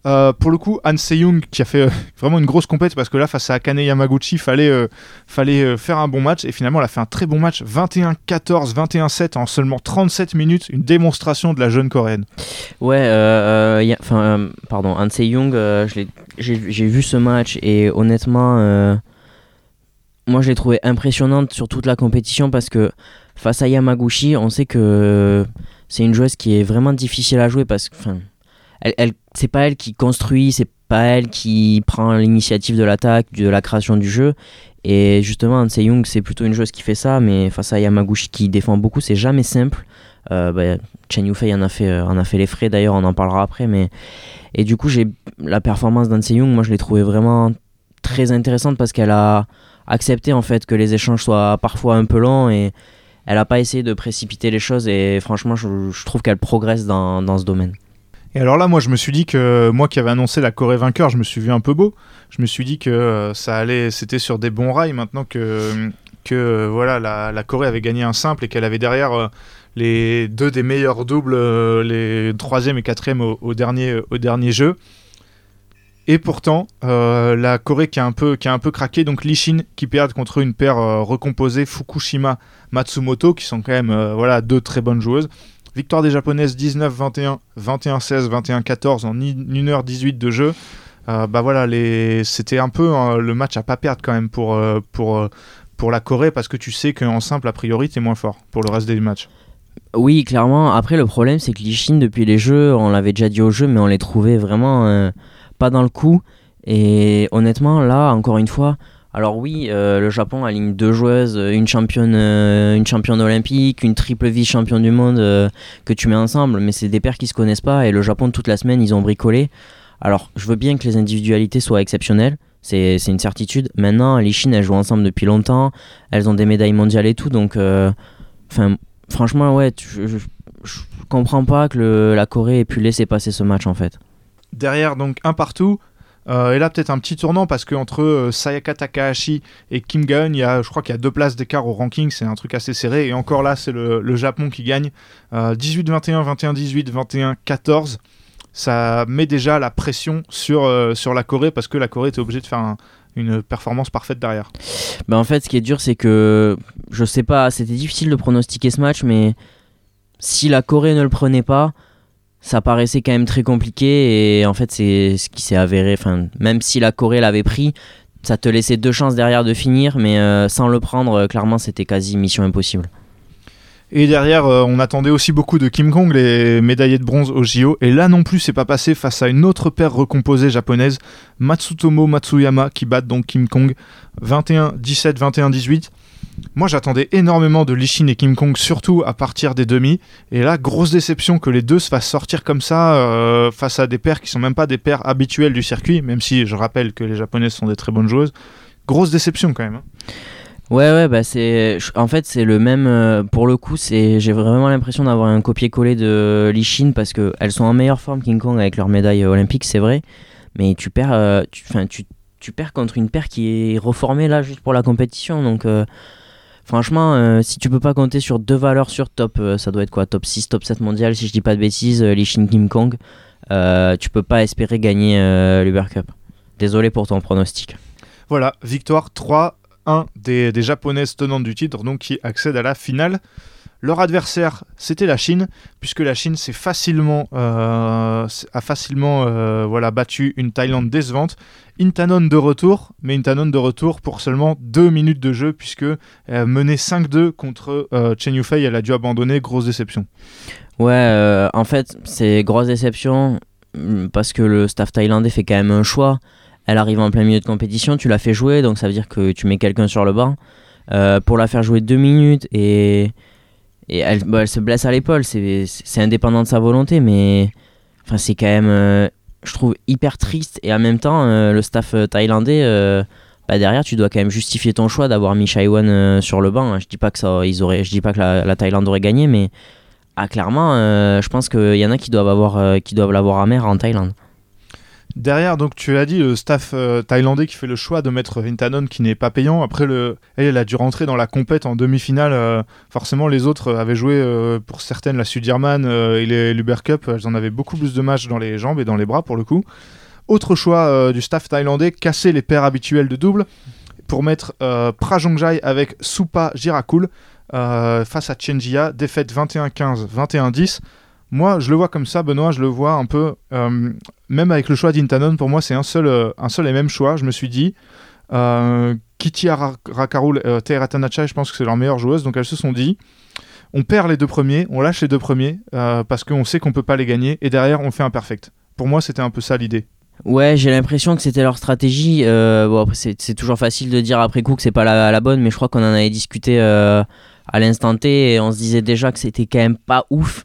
Euh, pour le coup, Han Se-young qui a fait euh, vraiment une grosse compète parce que là, face à Akane Yamaguchi, fallait, euh, fallait faire un bon match. Et finalement, elle a fait un très bon match 21-14, 21-7 en seulement 37 minutes. Une démonstration de la jeune coréenne. Ouais, enfin, pardon, Han l'ai- j'ai vu ce match et honnêtement, moi je l'ai trouvé impressionnante sur toute la compétition parce que face à Yamaguchi, on sait que c'est une joueuse qui est vraiment difficile à jouer parce que, elle, elle, c'est pas elle qui construit, c'est pas elle qui prend l'initiative de l'attaque, de la création du jeu. Et justement, Han Se-young, c'est plutôt une joueuse qui fait ça, mais face à Yamaguchi qui défend beaucoup, c'est jamais simple. Euh, bah, Chen Yufei en a fait, euh, en a fait les frais d'ailleurs, on en parlera après. Mais... Et du coup, j'ai la performance d'An Se-young, moi je l'ai trouvée vraiment très intéressante parce qu'elle a accepté en fait que les échanges soient parfois un peu longs et elle a pas essayé de précipiter les choses. Et franchement, je, je trouve qu'elle progresse dans, dans ce domaine. Et alors là, moi, je me suis dit que moi qui avais annoncé la Corée vainqueur, je me suis vu un peu beau. Je me suis dit que euh, ça allait, c'était sur des bons rails maintenant que, que euh, voilà, la, Corée avait gagné un simple et qu'elle avait derrière euh, les deux des meilleurs doubles, euh, les troisième et quatrième au, dernier, au dernier jeu. Et pourtant, euh, la Corée qui a un peu, qui a un peu craqué, donc Lishin qui perd contre une paire euh, recomposée Fukushima Matsumoto, qui sont quand même euh, voilà deux très bonnes joueuses. Victoire des japonaises 19-21, 21-16, 21-14 en 1h18 de jeu. Euh, bah voilà, les... c'était un peu hein, le match à pas perdre quand même pour, euh, pour, euh, pour la Corée parce que tu sais qu'en simple, a priori, t'es moins fort pour le reste des matchs. Oui, clairement. Après, le problème, c'est que Lichin, depuis les jeux, on l'avait déjà dit au jeu, mais on les trouvait vraiment pas dans le coup. Et honnêtement, là, encore une fois, alors oui, euh, le Japon aligne deux joueuses, euh, une championne, euh, une championne olympique, une triple vice-championne du monde que tu mets ensemble, mais c'est des paires qui se connaissent pas. Et le Japon, toute la semaine, ils ont bricolé. Alors, je veux bien que les individualités soient exceptionnelles. C'est une certitude. Maintenant, les Chines, elles jouent ensemble depuis longtemps. Elles ont des médailles mondiales et tout. Donc, franchement, ouais, je, je, comprends pas que la Corée ait pu laisser passer ce match en fait. Derrière, donc un partout. Euh, et là, peut-être un petit tournant parce qu'entre euh, Sayaka Takahashi et Kim Gaeun, il y a, je crois qu'il y a deux places d'écart au ranking. C'est un truc assez serré. Et encore là, c'est le, Japon qui gagne. Euh, 18-21, 21-18, 21-14. Ça met déjà la pression sur, euh, sur la Corée parce que la Corée était obligée de faire un- une performance parfaite derrière. Ben en fait, ce qui est dur, c'est que je sais pas, c'était difficile de pronostiquer ce match, mais si la Corée ne le prenait pas, ça paraissait quand même très compliqué. Et en fait, c'est ce qui s'est avéré. Même si la Corée l'avait pris, ça te laissait deux chances derrière de finir, mais euh, sans le prendre, euh, clairement, c'était quasi mission impossible. Et derrière, euh, on attendait aussi beaucoup de Kim Kong, les médaillés de bronze au JO. Et là non plus, c'est pas passé face à une autre paire recomposée japonaise, Matsutomo Matsuyama, qui bat donc Kim Kong 21-17, 21-18. Moi, j'attendais énormément de Lishin et Kim Kong, surtout à partir des demi. Et là, grosse déception que les deux se fassent sortir comme ça euh, face à des paires qui sont même pas des paires habituelles du circuit, même si je rappelle que les japonaises sont des très bonnes joueuses. Grosse déception quand même. hein. Ouais, ouais, bah c'est. En fait, c'est le même. euh, pour le coup. J'ai vraiment l'impression d'avoir un copier-coller de Lishin parce que elles sont en meilleure forme King Kong avec leur médaille olympique, c'est vrai. Mais tu perds. euh, tu... Tu perds contre une paire qui est reformée là juste pour la compétition. Donc, euh, franchement, euh, si tu peux pas compter sur deux valeurs sur top, euh, ça doit être quoi? Top 6, top 7 mondial, si je dis pas de bêtises, euh, Shin Kim Kong, euh, tu peux pas espérer gagner l'Uber Cup. Désolé pour ton pronostic. Voilà, victoire 3-1 des, des japonaises tenantes du titre, donc qui accèdent à la finale. Leur adversaire, c'était la Chine, puisque la Chine s'est facilement, euh, a facilement euh, voilà, battu une Thaïlande décevante. Intanon de retour, mais Intanon de retour pour seulement 2 minutes de jeu, puisque euh, menée 5-2 contre euh, Chen Yufei, elle a dû abandonner, grosse déception. Ouais, en fait, c'est grosse déception mm, parce que le staff thaïlandais fait quand même un choix. Elle arrive en plein milieu de compétition, tu la fais jouer, donc ça veut dire que tu mets quelqu'un sur le banc. Pour la faire jouer deux minutes et, et elle, bah, elle se blesse à l'épaule, c'est indépendant de sa volonté, mais enfin, c'est quand même, euh, je trouve, hyper triste. Et en même temps, euh, le staff euh, thaïlandais, bah, derrière, tu dois quand même justifier ton choix d'avoir mis Chaiwan euh, sur le banc. Je dis pas que, ça, ils auraient, je dis pas que la, la Thaïlande aurait gagné, mais ah, clairement, je pense qu'il y en a qui doivent avoir, qui doivent l'avoir amer en Thaïlande. Derrière, donc tu as dit, le staff euh, thaïlandais qui fait le choix de mettre Intanon qui n'est pas payant. Après, le... elle, a dû rentrer dans la compète en demi-finale. euh, forcément, les autres avaient joué, euh, pour certaines, la Sudirman euh, et les- l'Uber Cup. Elles en avaient beaucoup plus de matchs dans les jambes et dans les bras, pour le coup. Autre choix euh, du staff thaïlandais, casser les paires habituelles de double pour mettre euh, Prajongjai avec Supa Jirakul euh, face à Chenjia. Défaite 21-15, 21-10. Moi, je le vois comme ça, Benoît, je le vois un peu... euh, même avec le choix d'Intanon, pour moi, c'est un seul, euh, un seul et même choix. Je me suis dit, euh, Kitty Rakarul, euh, Tanachai, je pense que c'est leur meilleure joueuse. Donc elles se sont dit, on perd les deux premiers, on lâche les deux premiers, euh, parce qu'on sait qu'on peut pas les gagner, et derrière, on fait un perfect. Pour moi, c'était un peu ça l'idée. Ouais, j'ai l'impression que c'était leur stratégie. C'est toujours facile de dire après coup que c'est pas la, la bonne, mais je crois qu'on en avait discuté à l'instant T et on se disait déjà que c'était quand même pas ouf.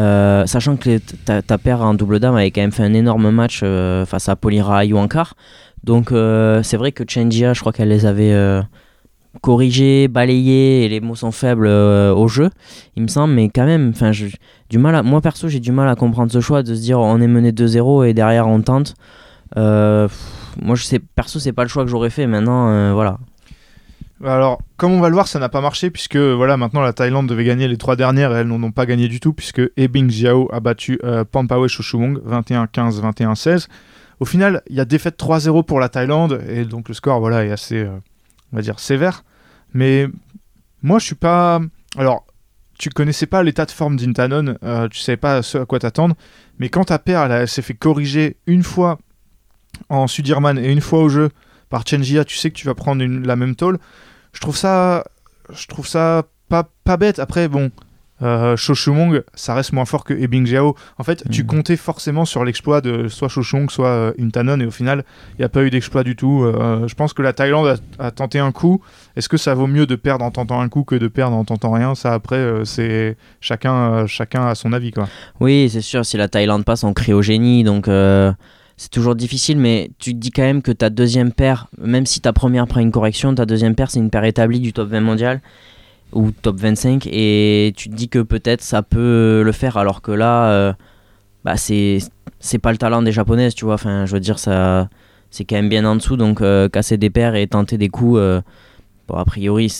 Euh, sachant que ta, ta paire en double dame avait quand même fait un énorme match euh, face à Polira Yuankar. Donc euh, c'est vrai que Chenjia, je crois qu'elle les avait corrigés, balayés et les mots sont faibles au jeu, il me semble. Mais quand même, enfin, du mal moi perso, j'ai du mal à comprendre ce choix de se dire on est mené 2-0 et derrière on tente. Moi, je sais, perso, c'est pas le choix que j'aurais fait. Maintenant, voilà. Alors, comme on va le voir, ça n'a pas marché, puisque voilà, maintenant la Thaïlande devait gagner les trois dernières, et elles n'en ont pas gagné du tout, puisque Ebing Jiao a battu euh, Pampawe Shoshuwong 21-15, 21-16. Au final, il y a défaite 3-0 pour la Thaïlande, et donc le score voilà, est assez, euh, on va dire, sévère. Mais moi, je suis pas. Alors, tu connaissais pas l'état de forme d'Intanon, euh, tu savais pas à quoi t'attendre, mais quand ta paire elle s'est fait corriger une fois en Sudirman et une fois au jeu par Chenjia, tu sais que tu vas prendre une- la même tôle. Je trouve ça, je trouve ça pas, pas bête. Après, bon, euh, Shoshumong, ça reste moins fort que Ebing Jiao. En fait, tu Mhm. comptais forcément sur l'exploit de soit Shoshumong, soit euh, Intanon, et au final, il n'y a pas eu d'exploit du tout. Euh, je pense que la Thaïlande a, a tenté un coup. Est-ce que ça vaut mieux de perdre en tentant un coup que de perdre en tentant rien? Ça, après, euh, c'est chacun, euh, chacun a son avis, quoi. Oui, c'est sûr, si la Thaïlande passe, on crie au génie, donc c'est toujours difficile, mais tu te dis quand même que ta deuxième paire, même si ta première prend une correction, ta deuxième paire, c'est une paire établie du top 20 mondial ou top 25, et tu te dis que peut-être ça peut le faire, alors que là, euh, bah, c'est pas le talent des japonaises, tu vois, enfin, je veux dire, ça c'est quand même bien en dessous, donc euh, casser des paires et tenter des coups, euh, bon, a priori,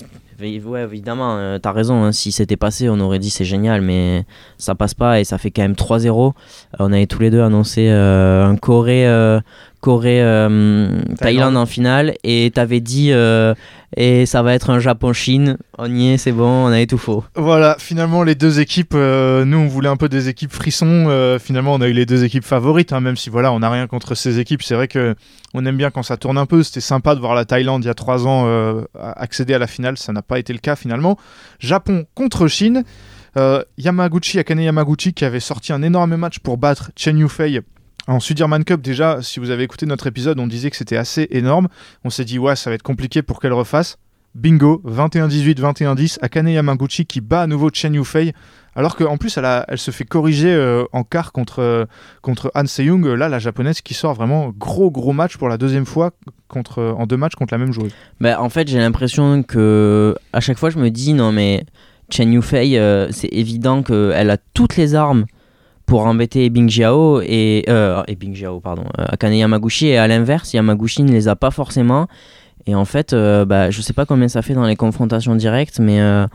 ouais, évidemment, euh, t'as raison, hein, si c'était passé, on aurait dit c'est génial, mais ça passe pas et ça fait quand même 3-0. Euh, on avait tous les deux annoncé euh, un Corée, euh, Corée euh, Thaïlande. En finale. Et t'avais dit euh, et ça va être un Japon-Chine. On y est, c'est bon, on avait tout faux. Voilà, finalement les deux équipes, euh, nous on voulait un peu des équipes frissons, euh, finalement on a eu les deux équipes favorites, hein, même si voilà on n'a rien contre ces équipes, c'est vrai que on aime bien quand ça tourne un peu, c'était sympa de voir la Thaïlande il y a trois ans accéder à la finale, ça n'a pas été le cas finalement. Japon contre Chine, Yamaguchi, Akane Yamaguchi qui avait sorti un énorme match pour battre Chen Yufei en Sudirman Cup, déjà, si vous avez écouté notre épisode, on disait que c'était assez énorme. On s'est dit, ouais, ça va être compliqué pour qu'elle refasse. Bingo, 21-18, 21-10, Akane Yamaguchi qui bat à nouveau Chen Yufei, alors qu'en plus elle, se fait corriger euh, en quart contre, euh, contre Han Seyung, là la japonaise qui sort vraiment gros gros match pour la deuxième fois contre, euh, en deux matchs contre la même joueuse. Bah, en fait, j'ai l'impression que à chaque fois, je me dis non, mais Chen Yufei, c'est évident qu'elle a toutes les armes pour embêter Bing Jiao et, euh, et Bing Jiao, pardon, euh, Akane Yamaguchi. Et à l'inverse, Yamaguchi ne les a pas forcément. Et en fait, euh, bah, je sais pas combien ça fait dans les confrontations directes, mais euh,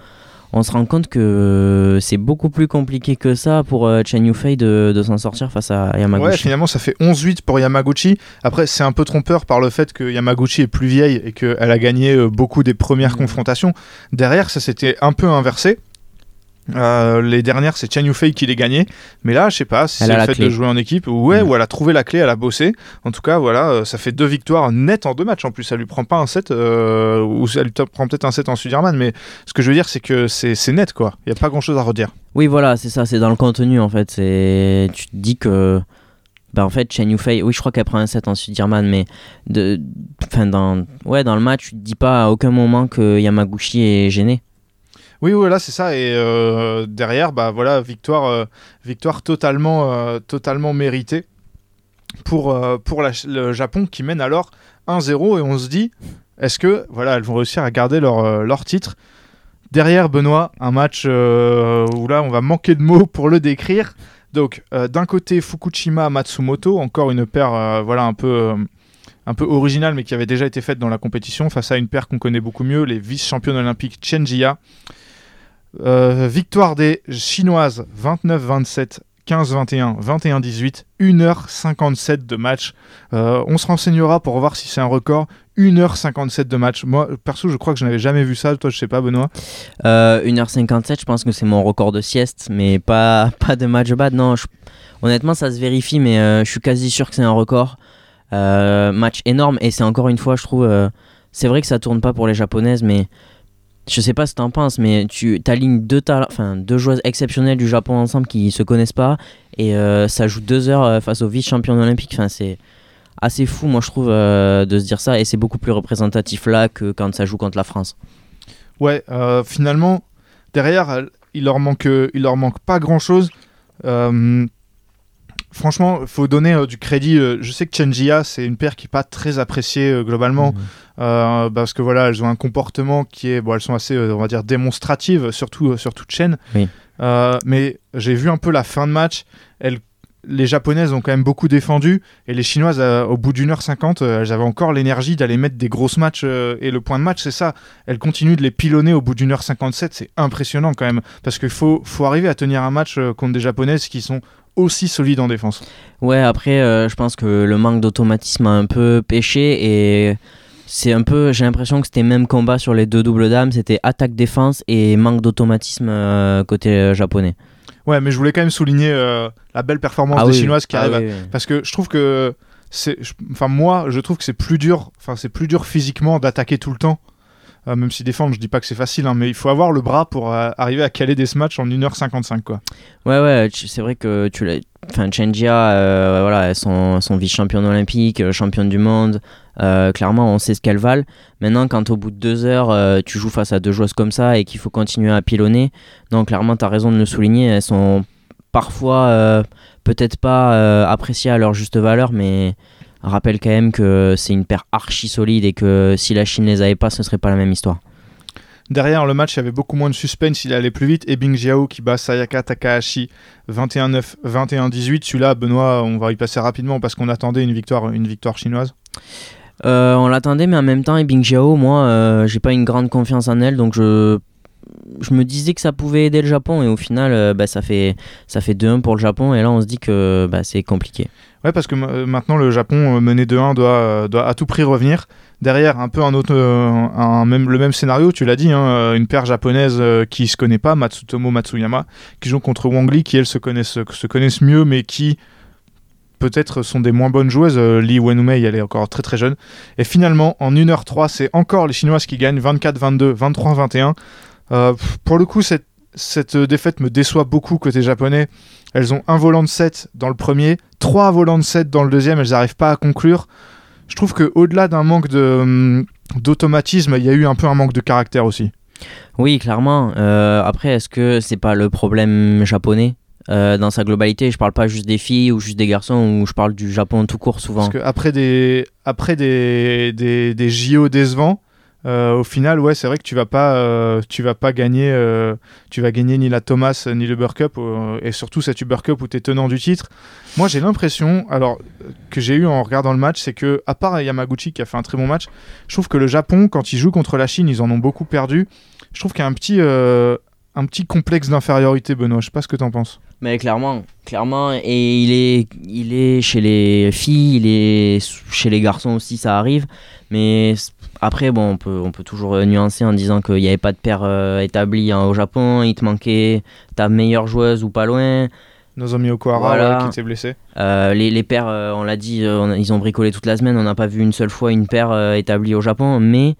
on se rend compte que c'est beaucoup plus compliqué que ça pour euh, Chen Yufei de, de s'en sortir face à Ouais, Yamaguchi. finalement, ça fait 11-8 pour Yamaguchi. Après, c'est un peu trompeur par le fait que Yamaguchi est plus vieille et qu'elle a gagné beaucoup des premières Mhm. confrontations. Derrière, ça s'était un peu inversé. Euh, les dernières, c'est Chen Yufei qui les gagnait. Mais là, je sais pas si c'est le fait clé. de jouer en équipe ou ouais, Mhm. ou elle a trouvé la clé, elle a bossé. En tout cas, voilà, euh, ça fait deux victoires nettes en deux matchs. En plus, ça lui prend pas un set, euh, ou ça lui prend peut-être un set en Sudirman. Mais ce que je veux dire, c'est que c'est net, quoi. Il y a pas grand chose à redire. Oui, voilà, c'est ça, c'est dans le contenu en fait. C'est, tu te dis que, bah en fait, Chen Yufei, oui, je crois qu'elle prend un set en Sudirman, mais de, enfin dans, ouais, dans le match, tu te dis pas à aucun moment que Yamaguchi est gêné. Oui, voilà, c'est ça. Et euh, derrière, bah voilà, victoire, euh, victoire totalement, euh, totalement méritée pour, le Japon qui mène alors 1-0 et on se dit, est-ce que voilà, elles vont réussir à garder leur, titre Derrière Benoît, un match où là, on va manquer de mots pour le décrire. Donc, d'un côté, Fukushima Matsumoto, encore une paire, voilà, un peu. un originale mais qui avait déjà été faite dans la compétition face à une paire qu'on connaît beaucoup mieux, les vice-championnes olympiques Chen Jia. Euh, victoire des Chinoises 29-27, 15-21, 21-18, 1h57 de match. Euh, on se renseignera pour voir si c'est un record. 1h57 de match. Moi, perso, je crois que je n'avais jamais vu ça. Toi, je sais pas, Benoît. Euh, 1h57, je pense que c'est mon record de sieste, mais pas, pas de match bad. Non, honnêtement, ça se vérifie, mais euh, je suis quasi sûr que c'est un record. Match énorme, et c'est encore une fois, je trouve, c'est vrai que ça tourne pas pour les japonaises, mais je sais pas ce que t'en penses, mais tu alignes deux, enfin, deux joueuses exceptionnelles du Japon ensemble qui se connaissent pas, et euh, ça joue deux heures euh, face aux vice-champions olympiques. Enfin, c'est assez fou, moi, je trouve, euh, de se dire ça, et c'est beaucoup plus représentatif là que quand ça joue contre la France. Ouais, finalement, derrière, il leur manque, il leur manque pas grand chose. Franchement, il faut donner euh, du crédit. euh, je sais que Chenjia, c'est une paire qui n'est pas très appréciée euh, globalement. Euh, parce que voilà, elles ont un comportement qui est, bon, elles sont assez, on va dire, démonstratives, surtout sur toute chaîne. Oui. Mais j'ai vu un peu la fin de match. Elles, les japonaises ont quand même beaucoup défendu et les chinoises, au bout d'une heure cinquante, elles avaient encore l'énergie d'aller mettre des grosses matchs. et le point de match, c'est ça. Elles continuent de les pilonner au bout d'une heure cinquante-sept. C'est impressionnant quand même parce qu'il faut, faut arriver à tenir un match contre des japonaises qui sont aussi solides en défense. Ouais, après, euh, je pense que le manque d'automatisme a un peu pêché et c'est un peu, j'ai l'impression que c'était même combat sur les deux doubles dames, c'était attaque-défense et manque d'automatisme euh, côté euh, japonais. Ouais, mais je voulais quand même souligner euh, la belle performance Ah des oui. chinoises qui Ah arrivent à oui, oui. parce que je trouve que c'est enfin moi je trouve que c'est plus dur enfin c'est plus dur physiquement d'attaquer tout le temps Euh, même si défendre je dis pas que c'est facile hein, mais il faut avoir le bras pour euh, arriver à caler des matchs en 1h55 quoi Ouais, ouais, c'est vrai que tu l'as. Enfin, Chenjia, euh, voilà, sont vice-championnes olympiques, euh, championnes du monde. Clairement, on sait ce qu'elles valent. Maintenant, quand au bout de deux heures, tu joues face à deux joueuses comme ça et qu'il faut continuer à pilonner, donc clairement, tu as raison de le souligner. Elles sont parfois peut-être pas appréciées à leur juste valeur, mais rappelle quand même que c'est une paire archi solide et que si la Chine les avait pas, ce serait pas la même histoire. derrière le match il y avait beaucoup moins de suspense il allait plus vite et Bing Jiao qui bat Sayaka Takahashi 21-9 21-18 celui-là Benoît on va y passer rapidement parce qu'on attendait une victoire une victoire chinoise Euh, on l'attendait, mais en même temps, Bing Jiao, moi, euh, j'ai pas une grande confiance en elle, donc je, je me disais que ça pouvait aider le Japon, et au final, euh, bah, ça fait, ça fait 2-1 pour le Japon, et là, on se dit que bah, c'est compliqué. Ouais, parce que euh, maintenant le Japon euh, mené 2-1 doit, doit à tout prix revenir. Derrière, un peu un autre, le même scénario, tu l'as dit, hein, une paire japonaise qui se connaît pas, Matsutomo Matsuyama, qui joue contre Wang Li, qui elles se connaissent, se connaissent mieux, mais qui peut-être sont des moins bonnes joueuses. Euh, Li Wenmei, elle est encore très très jeune. Et finalement, en 1h03, c'est encore les Chinoises qui gagnent 24-22, 23-21. Euh, pour le coup, cette, cette défaite me déçoit beaucoup côté japonais. Elles ont un volant de 7 dans le premier, trois volants de 7 dans le deuxième, elles n'arrivent pas à conclure. Je trouve qu'au-delà d'un manque de, hum, d'automatisme, il y a eu un peu un manque de caractère aussi. Oui, clairement. Euh, après, est-ce que c'est pas le problème japonais euh, dans sa globalité? Je parle pas juste des filles ou juste des garçons, ou je parle du Japon tout court souvent. Parce qu'après des, après des, des, des JO décevants, Euh, au final, ouais, c'est vrai que tu vas pas, euh, tu vas pas gagner, euh, tu vas gagner ni la Thomas ni le Uber Cup et surtout cette Uber Cup où tu es tenant du titre. Moi, j'ai l'impression, alors que j'ai eu en regardant le match, c'est que à part Yamaguchi qui a fait un très bon match, je trouve que le Japon, quand ils jouent contre la Chine, ils en ont beaucoup perdu. Je trouve qu'il y a un petit, un petit complexe d'infériorité, Benoît. Je sais pas ce que t'en penses. Mais clairement, clairement, et il est, il est chez les filles, il est chez les garçons aussi, ça arrive. Mais après, bon, on peut, on peut toujours euh, nuancer en disant qu'il n'y avait pas de paire euh, établie hein, au Japon, il te manquait ta meilleure joueuse ou pas loin. Nozomi Okuhara Voilà. ouais, qui était blessé. Euh, les, les paires, euh, on l'a dit, on ils ont bricolé toute la semaine, on n'a pas vu une seule fois une paire établie au Japon, mais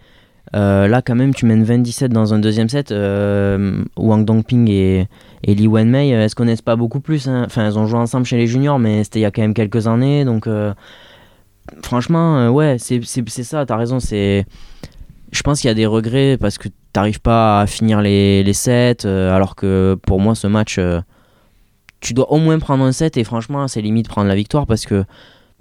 euh, là quand même tu mènes 27 dans un deuxième set, euh, Wang Dongping et, et Li Wenmei, elles se connaissent pas beaucoup plus, hein. enfin elles ont joué ensemble chez les juniors, mais c'était il y a quand même quelques années, donc euh, franchement, euh, ouais, c'est ça, t'as raison, c'est... Je pense qu'il y a des regrets parce que t'arrives pas à finir les, les sets, alors que pour moi ce match... tu dois au moins prendre un set et franchement c'est limite prendre la victoire parce que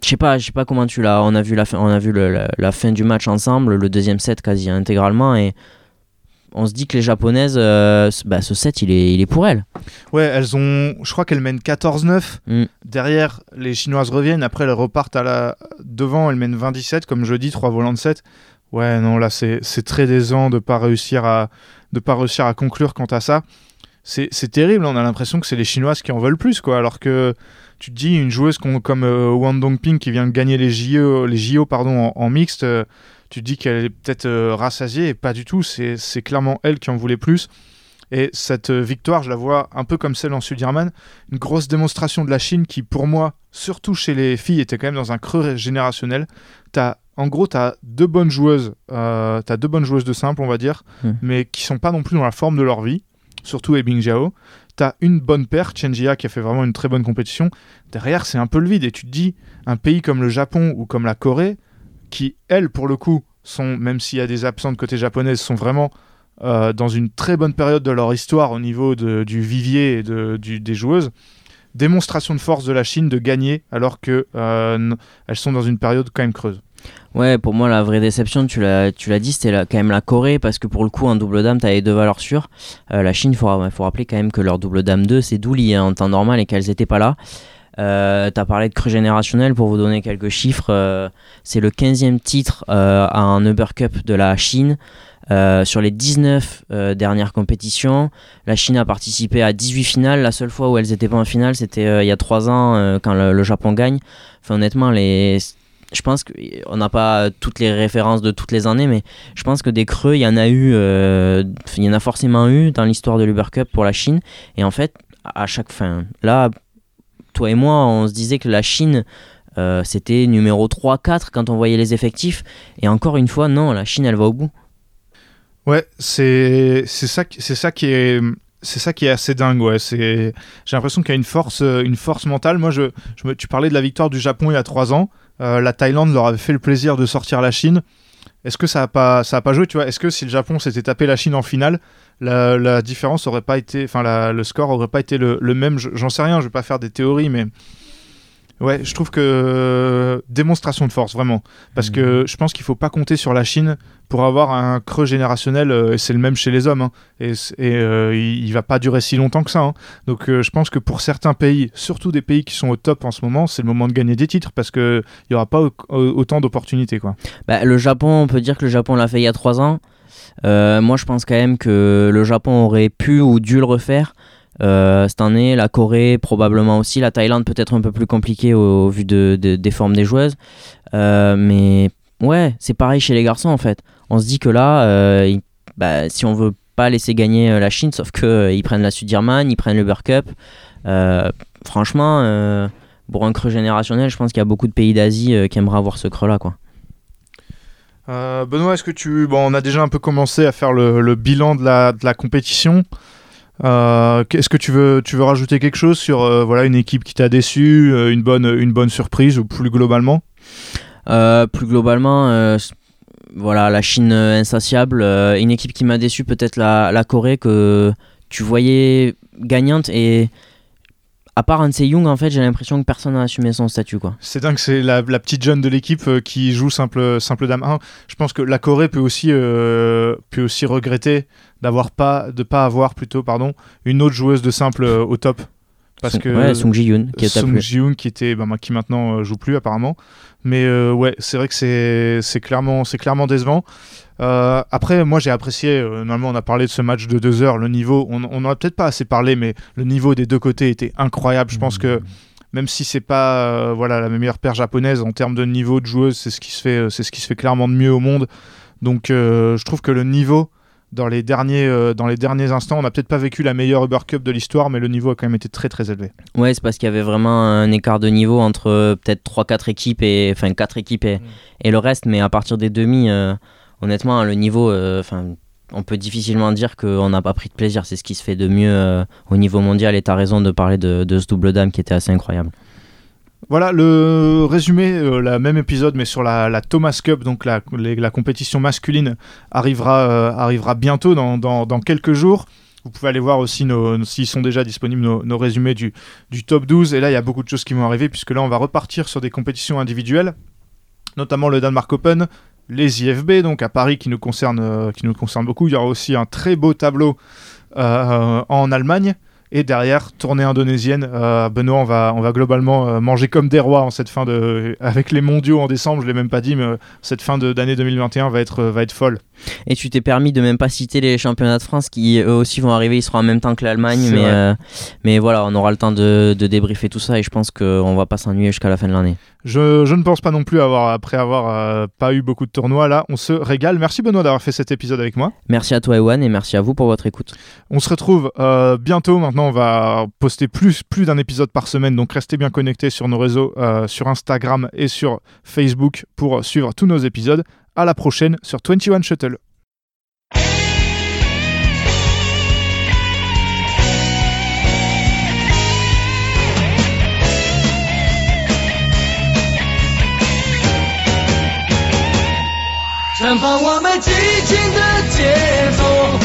je sais pas je sais pas comment tu l'as on a vu la fin on a vu le- la, la fin du match ensemble le deuxième set quasi intégralement et on se dit que les japonaises euh, ce- bah, ce set il est il est pour elles Ouais, elles ont, je crois qu'elles mènent 14-9. Mm. Derrière, les Chinoises reviennent. Après, elles repartent à la devant. Elles mènent 20-17, comme je dis, 3 volants de 7. Ouais, non, là, c'est très décevant de pas réussir à de pas réussir à conclure quant à ça. C'est c'est terrible. On a l'impression que c'est les Chinoises qui en veulent plus, quoi. Alors que tu te dis une joueuse comme euh, Wang Dongping qui vient de gagner les JO, les JO pardon, en, en mixte, euh, tu te dis qu'elle est peut-être euh, rassasiée et pas du tout. C'est clairement elle qui en voulait plus. Et cette victoire, je la vois un peu comme celle en Sudirman, une grosse démonstration de la Chine qui, pour moi, surtout chez les filles, était quand même dans un creux générationnel. As, en gros, tu as deux bonnes joueuses, euh, t'as deux bonnes joueuses de simple, on va dire, mais qui sont pas non plus dans la forme de leur vie, surtout Ebing Jiao. Tu as une bonne paire, Chen Jia, qui a fait vraiment une très bonne compétition. Derrière, c'est un peu le vide. Et tu te dis, un pays comme le Japon ou comme la Corée, qui, elles, pour le coup, sont, même s'il y a des absentes côté japonaise, sont vraiment euh, dans une très bonne période de leur histoire au niveau de- du vivier et de, des joueuses. Démonstration de force de la Chine de gagner alors que euh, sont dans une période quand même creuse. Ouais pour moi la vraie déception tu l'as tu dit c'était quand même la Corée parce que pour le coup en double dame t'avais deux valeurs sûres Euh, la Chine il faut, faut rappeler quand même que leur double dame 2 c'est Douli hein, en temps normal et qu'elles étaient pas là Euh, T'as parlé de creux générationnel pour vous donner quelques chiffres. euh, c'est le 15e titre euh, à un Uber Cup de la Chine. Sur les 19 euh, dernières compétitions, la Chine a participé à 18 finales. La seule fois où elles n'étaient pas en finale, c'était il y a 3 ans quand le Japon gagne. Enfin, honnêtement, les... je pense qu'on n'a pas toutes les références de toutes les années, mais je pense que des creux, il y en a eu, euh, il y en a forcément eu dans l'histoire de l'Uber Cup pour la Chine. Et en fait, à chaque fin, là, toi et moi, on se disait que la Chine, euh, c'était numéro 3-4 quand on voyait les effectifs. Et encore une fois, non, la Chine, elle va au bout. Ouais, c'est ça, ça qui est c'est ça qui est assez dingue. Ouais, j'ai l'impression qu'il y a une force euh, une force mentale. Moi, je, tu parlais de la victoire du Japon il y a trois ans. Euh, la Thaïlande leur avait fait le plaisir de sortir la Chine. Est-ce que ça a pas ça pas joué Tu vois? Est-ce que si le Japon s'était tapé la Chine en finale, la, différence aurait pas été, enfin le score aurait pas été le, le même? Je- J'en sais rien. Je vais pas faire des théories, mais ouais, je trouve que euh, démonstration de force vraiment. Parce que je pense qu'il faut pas compter sur la Chine pour avoir un creux générationnel, euh, et c'est le même chez les hommes, hein. et, et, euh, il, il va pas durer si longtemps que ça. hein. Donc euh, je pense que pour certains pays, surtout des pays qui sont au top en ce moment, c'est le moment de gagner des titres parce qu'il n'y aura pas au- au- autant d'opportunités. quoi. Bah, le Japon, on peut dire que le Japon l'a fait il y a 3 ans. Moi, je pense quand même que le Japon aurait pu ou dû le refaire. Euh, cette année, la Corée probablement aussi, la Thaïlande peut-être un peu plus compliqué au, vu de, de- des formes des joueuses. Euh, mais ouais, c'est pareil chez les garçons en fait. On se dit que là, euh, bah, si on veut pas laisser gagner euh, la Chine, sauf que ils prennent la Sudirman, ils prennent le Uber Cup. franchement, pour un creux générationnel, je pense qu'il y a beaucoup de pays d'Asie qui aimeraient avoir ce creux-là, quoi. Euh, Benoît, est-ce que tu... Bon, on a déjà un peu commencé à faire le, bilan de la, de la compétition. Euh, Est-ce que tu veux, tu rajouter quelque chose sur euh, voilà, une équipe qui t'a déçu, euh, une, bonne, surprise ou plus globalement? Euh, plus globalement, voilà, la Chine insatiable, une équipe qui m'a déçu, peut-être la, la Corée que tu voyais gagnante et à part Hanse Young, en fait, j'ai l'impression que personne n'a assumé son statut, quoi. C'est dingue, c'est la, la petite jeune de l'équipe euh, qui joue simple, simple dame 1. Je pense que la Corée peut aussi, euh, peut aussi regretter d'avoir pas, de pas avoir plutôt, pardon, une autre joueuse de simple euh, au top. Parce Sung- que ouais, Sung Ji-yoon, qui est Sung. Ji-hoon qui était bah, qui maintenant joue plus apparemment mais ouais c'est vrai que c'est c'est clairement c'est clairement décevant Euh, après moi j'ai apprécié euh, normalement on a parlé de ce match de deux heures le niveau. On on en a peut-être pas assez parlé mais le niveau des deux côtés était incroyable. Je pense que même si c'est pas euh, voilà la meilleure paire japonaise en termes de niveau de joueuse c'est ce qui se fait c'est ce qui se fait clairement de mieux au monde. Donc je trouve que le niveau dans les derniers euh, dans les derniers instants on n'a peut-être pas vécu la meilleure Uber Cup de l'histoire mais le niveau a quand même été très très élevé. Ouais, c'est parce qu'il y avait vraiment un écart de niveau entre euh, peut-être 3-4 équipes et enfin 4 équipes et, et le reste, mais à partir des demi, euh, honnêtement, le niveau, euh, enfin, on peut difficilement dire qu'on n'a pas pris de plaisir. C'est ce qui se fait de mieux euh, au niveau mondial. Et tu as raison de parler de, ce double dame qui était assez incroyable. Voilà le résumé, euh, la même épisode, mais sur la, Thomas Cup, donc la, compétition masculine, arrivera, euh, arrivera bientôt dans, quelques jours. Vous pouvez aller voir aussi, s'ils sont déjà disponibles, nos, résumés du, top 12. Et là, il y a beaucoup de choses qui vont arriver, puisque là, on va repartir sur des compétitions individuelles, notamment le Denmark Open, les IFB, donc à Paris, qui nous concerne, euh, qui nous concerne beaucoup. Il y aura aussi un très beau tableau euh, en Allemagne. Et derrière, tournée indonésienne. Euh, Benoît, on va, on va globalement euh, manger comme des rois en cette fin de. Avec les mondiaux en décembre, je l'ai même pas dit, mais euh, cette fin de- d'année 2021 va être, va être folle. Et tu t'es permis de même pas citer les championnats de France qui eux aussi vont arriver, ils seront en même temps que l'Allemagne, mais, euh, mais voilà, on aura le temps de, de débriefer tout ça et je pense qu'on va pas s'ennuyer jusqu'à la fin de l'année. Je, je ne pense pas non plus avoir, après avoir euh, pas eu beaucoup de tournois, là, on se régale. Merci Benoît d'avoir fait cet épisode avec moi. Merci à toi Ewan et merci à vous pour votre écoute. On se retrouve bientôt. Maintenant, on va poster plus, plus d'un épisode par semaine. Donc, restez bien connectés sur nos réseaux, euh, sur Instagram et sur Facebook pour suivre tous nos épisodes. À la prochaine sur 21 Shuttle. 绽放我们激情的节奏，